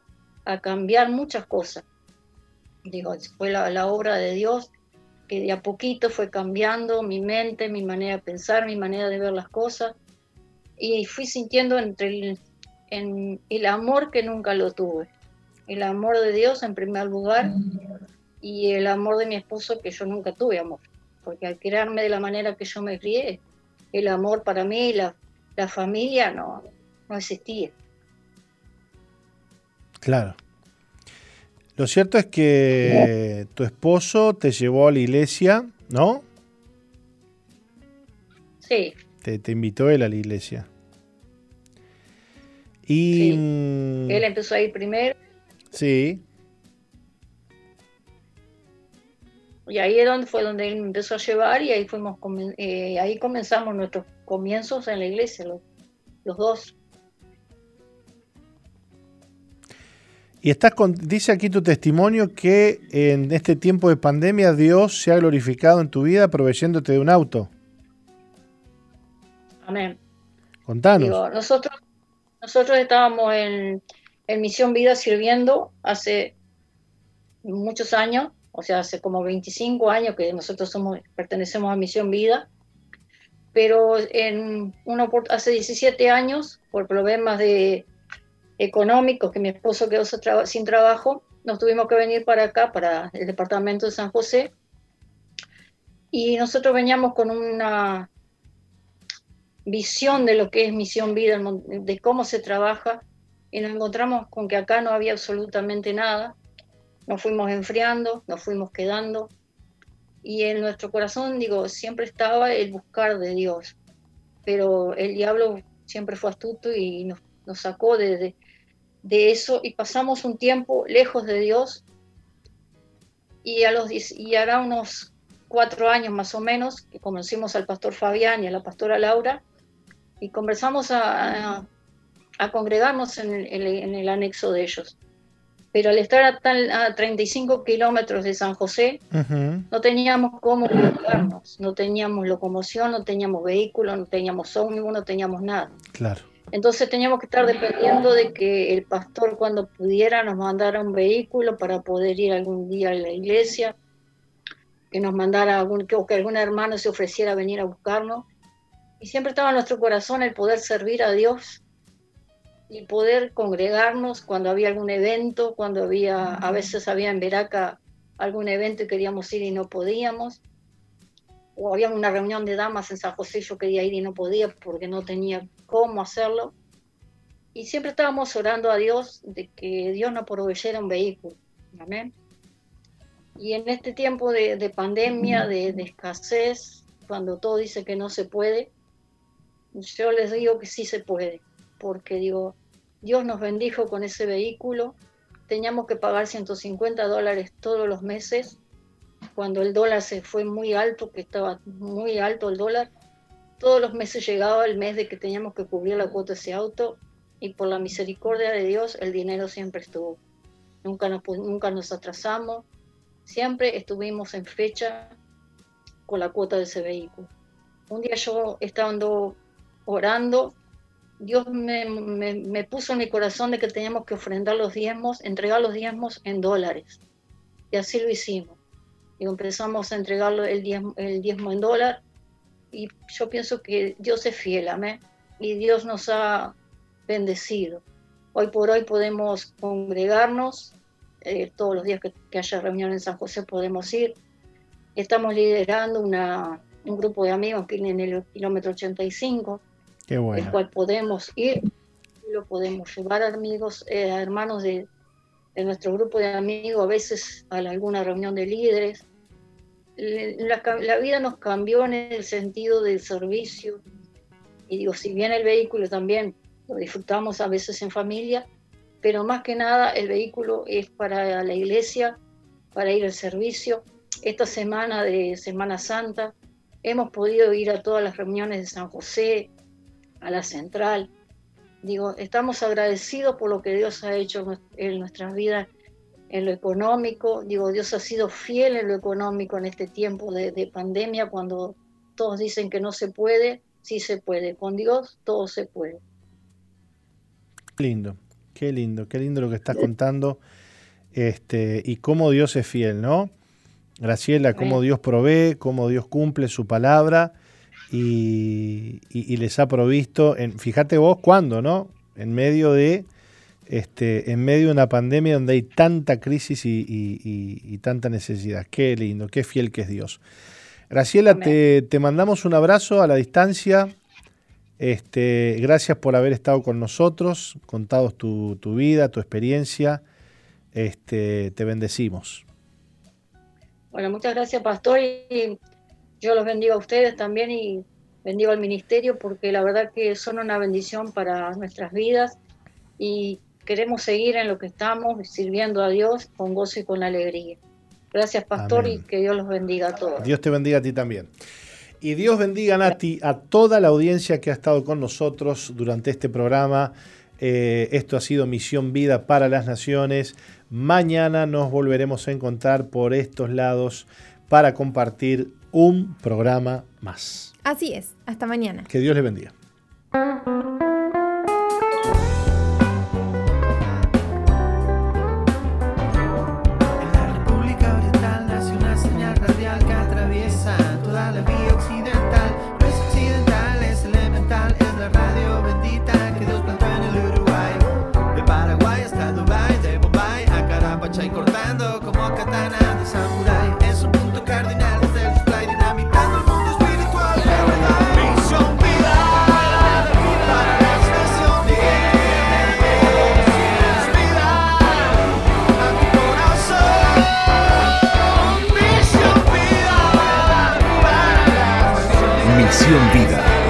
cambiar muchas cosas. Digo, fue la, obra de Dios que de a poquito fue cambiando mi mente, mi manera de pensar, mi manera de ver las cosas. Y fui sintiendo entre el, en, el amor que nunca lo tuve el amor de Dios en primer lugar y el amor de mi esposo que yo nunca tuve amor, porque al criarme de la manera que yo me crié, el amor para mí, la, la familia no, no existía. Claro. Lo cierto es que tu esposo te llevó a la iglesia, ¿no? Sí. Te, te invitó él a la iglesia. Y... Él empezó a ir primero Sí. Y ahí es donde fue donde él me empezó a llevar y ahí fuimos eh, ahí comenzamos nuestros comienzos en la iglesia, los, dos. Y estás con, dice aquí tu testimonio que en este tiempo de pandemia Dios se ha glorificado en tu vida proveyéndote de un auto. Amén. Contanos. nosotros, nosotros estábamos en, en Misión Vida sirviendo hace muchos años, o sea, hace como 25 años que nosotros somos, pertenecemos a Misión Vida, pero en hace 17 años, por problemas de, económicos, que mi esposo quedó sin trabajo, nos tuvimos que venir para acá, para el departamento de San José, y nosotros veníamos con una visión de lo que es Misión Vida, de cómo se trabaja, y nos encontramos con que acá no había absolutamente nada. Nos fuimos enfriando, nos fuimos quedando y en nuestro corazón, digo, siempre estaba el buscar de Dios. pero el diablo siempre fue astuto y nos, sacó de, de, eso y pasamos un tiempo lejos de Dios y, a los, y hará unos cuatro años más o menos que conocimos al pastor Fabián y a la pastora Laura y conversamos a, a, congregarnos en el, anexo de ellos. Pero al estar a, a 35 kilómetros de San José, no teníamos cómo congregarnos, no teníamos locomoción, no teníamos vehículo, no teníamos ómnibus, no teníamos nada. Claro. Entonces teníamos que estar dependiendo de que el pastor cuando pudiera nos mandara un vehículo para poder ir algún día a la iglesia, que nos mandara algún, o que algún hermano se ofreciera a venir a buscarnos. Y siempre estaba en nuestro corazón el poder servir a Dios y poder congregarnos cuando había algún evento, cuando había, a veces había en Veraca algún evento y queríamos ir y no podíamos. O había una reunión de damas en San José, yo quería ir y no podía porque no tenía cómo hacerlo. Y siempre estábamos orando a Dios de que Dios nos proveyera un vehículo. Amén. Y en este tiempo de, pandemia, de, escasez, cuando todo dice que no se puede, yo les digo que sí se puede, porque digo, Dios nos bendijo con ese vehículo, teníamos que pagar 150 dólares todos los meses, cuando el dólar se fue muy alto, que estaba muy alto el dólar, todos los meses llegaba el mes de que teníamos que cubrir la cuota de ese auto y por la misericordia de Dios el dinero siempre estuvo. Nunca nos, nunca nos atrasamos, siempre estuvimos en fecha con la cuota de ese vehículo. Un día yo estando orando, Dios me, puso en mi corazón de que teníamos que ofrendar los diezmos, entregar los diezmos en dólares. Y así lo hicimos. Y empezamos a entregar el diezmo, el diezmo en dólar y yo pienso que Dios es fiel, amén. Y Dios nos ha bendecido. Hoy por hoy podemos congregarnos, eh, todos los días que, haya reunión en San José podemos ir. Estamos liderando un grupo de amigos que en el kilómetro 85, Qué bueno. el cual podemos ir y lo podemos llevar amigos, eh, hermanos de, de nuestro grupo de amigos, a veces a alguna reunión de líderes la, vida nos cambió en el sentido del servicio. Y digo, si bien el vehículo también lo disfrutamos a veces en familia, pero más que nada el vehículo es para la iglesia, para ir al servicio. Esta semana de Semana Santa hemos podido ir a todas las reuniones de San José, a la central. Digo, estamos agradecidos por lo que Dios ha hecho en nuestras vidas en lo económico. Digo, Dios ha sido fiel en lo económico en este tiempo de, pandemia, cuando todos dicen que no se puede, sí se puede. Con Dios todo se puede. Qué lindo, qué lindo, qué lindo lo que estás contando. Este, y cómo Dios es fiel, ¿no? Graciela, cómo Dios provee, cómo Dios cumple su palabra y, y les ha provisto, en, fíjate vos cuándo, ¿no? En medio de este, en medio de una pandemia donde hay tanta crisis y, tanta necesidad. Qué lindo, qué fiel que es Dios. Graciela, te, mandamos un abrazo a la distancia. Este, gracias por haber estado con nosotros, contados tu, vida, tu experiencia. Este, te bendecimos. Bueno, muchas gracias, Pastor. Y yo los bendigo a ustedes también y bendigo al ministerio porque la verdad que son una bendición para nuestras vidas. Y queremos seguir en lo que estamos, sirviendo a Dios con gozo y con alegría. Gracias, pastor, y que Dios los bendiga a todos. Dios te bendiga a ti también. Y Dios bendiga, Nati, a toda la audiencia que ha estado con nosotros durante este programa. Eh, esto ha sido Misión Vida para las Naciones. Mañana nos volveremos a encontrar por estos lados para compartir un programa más. Así es, hasta mañana. Que Dios les bendiga.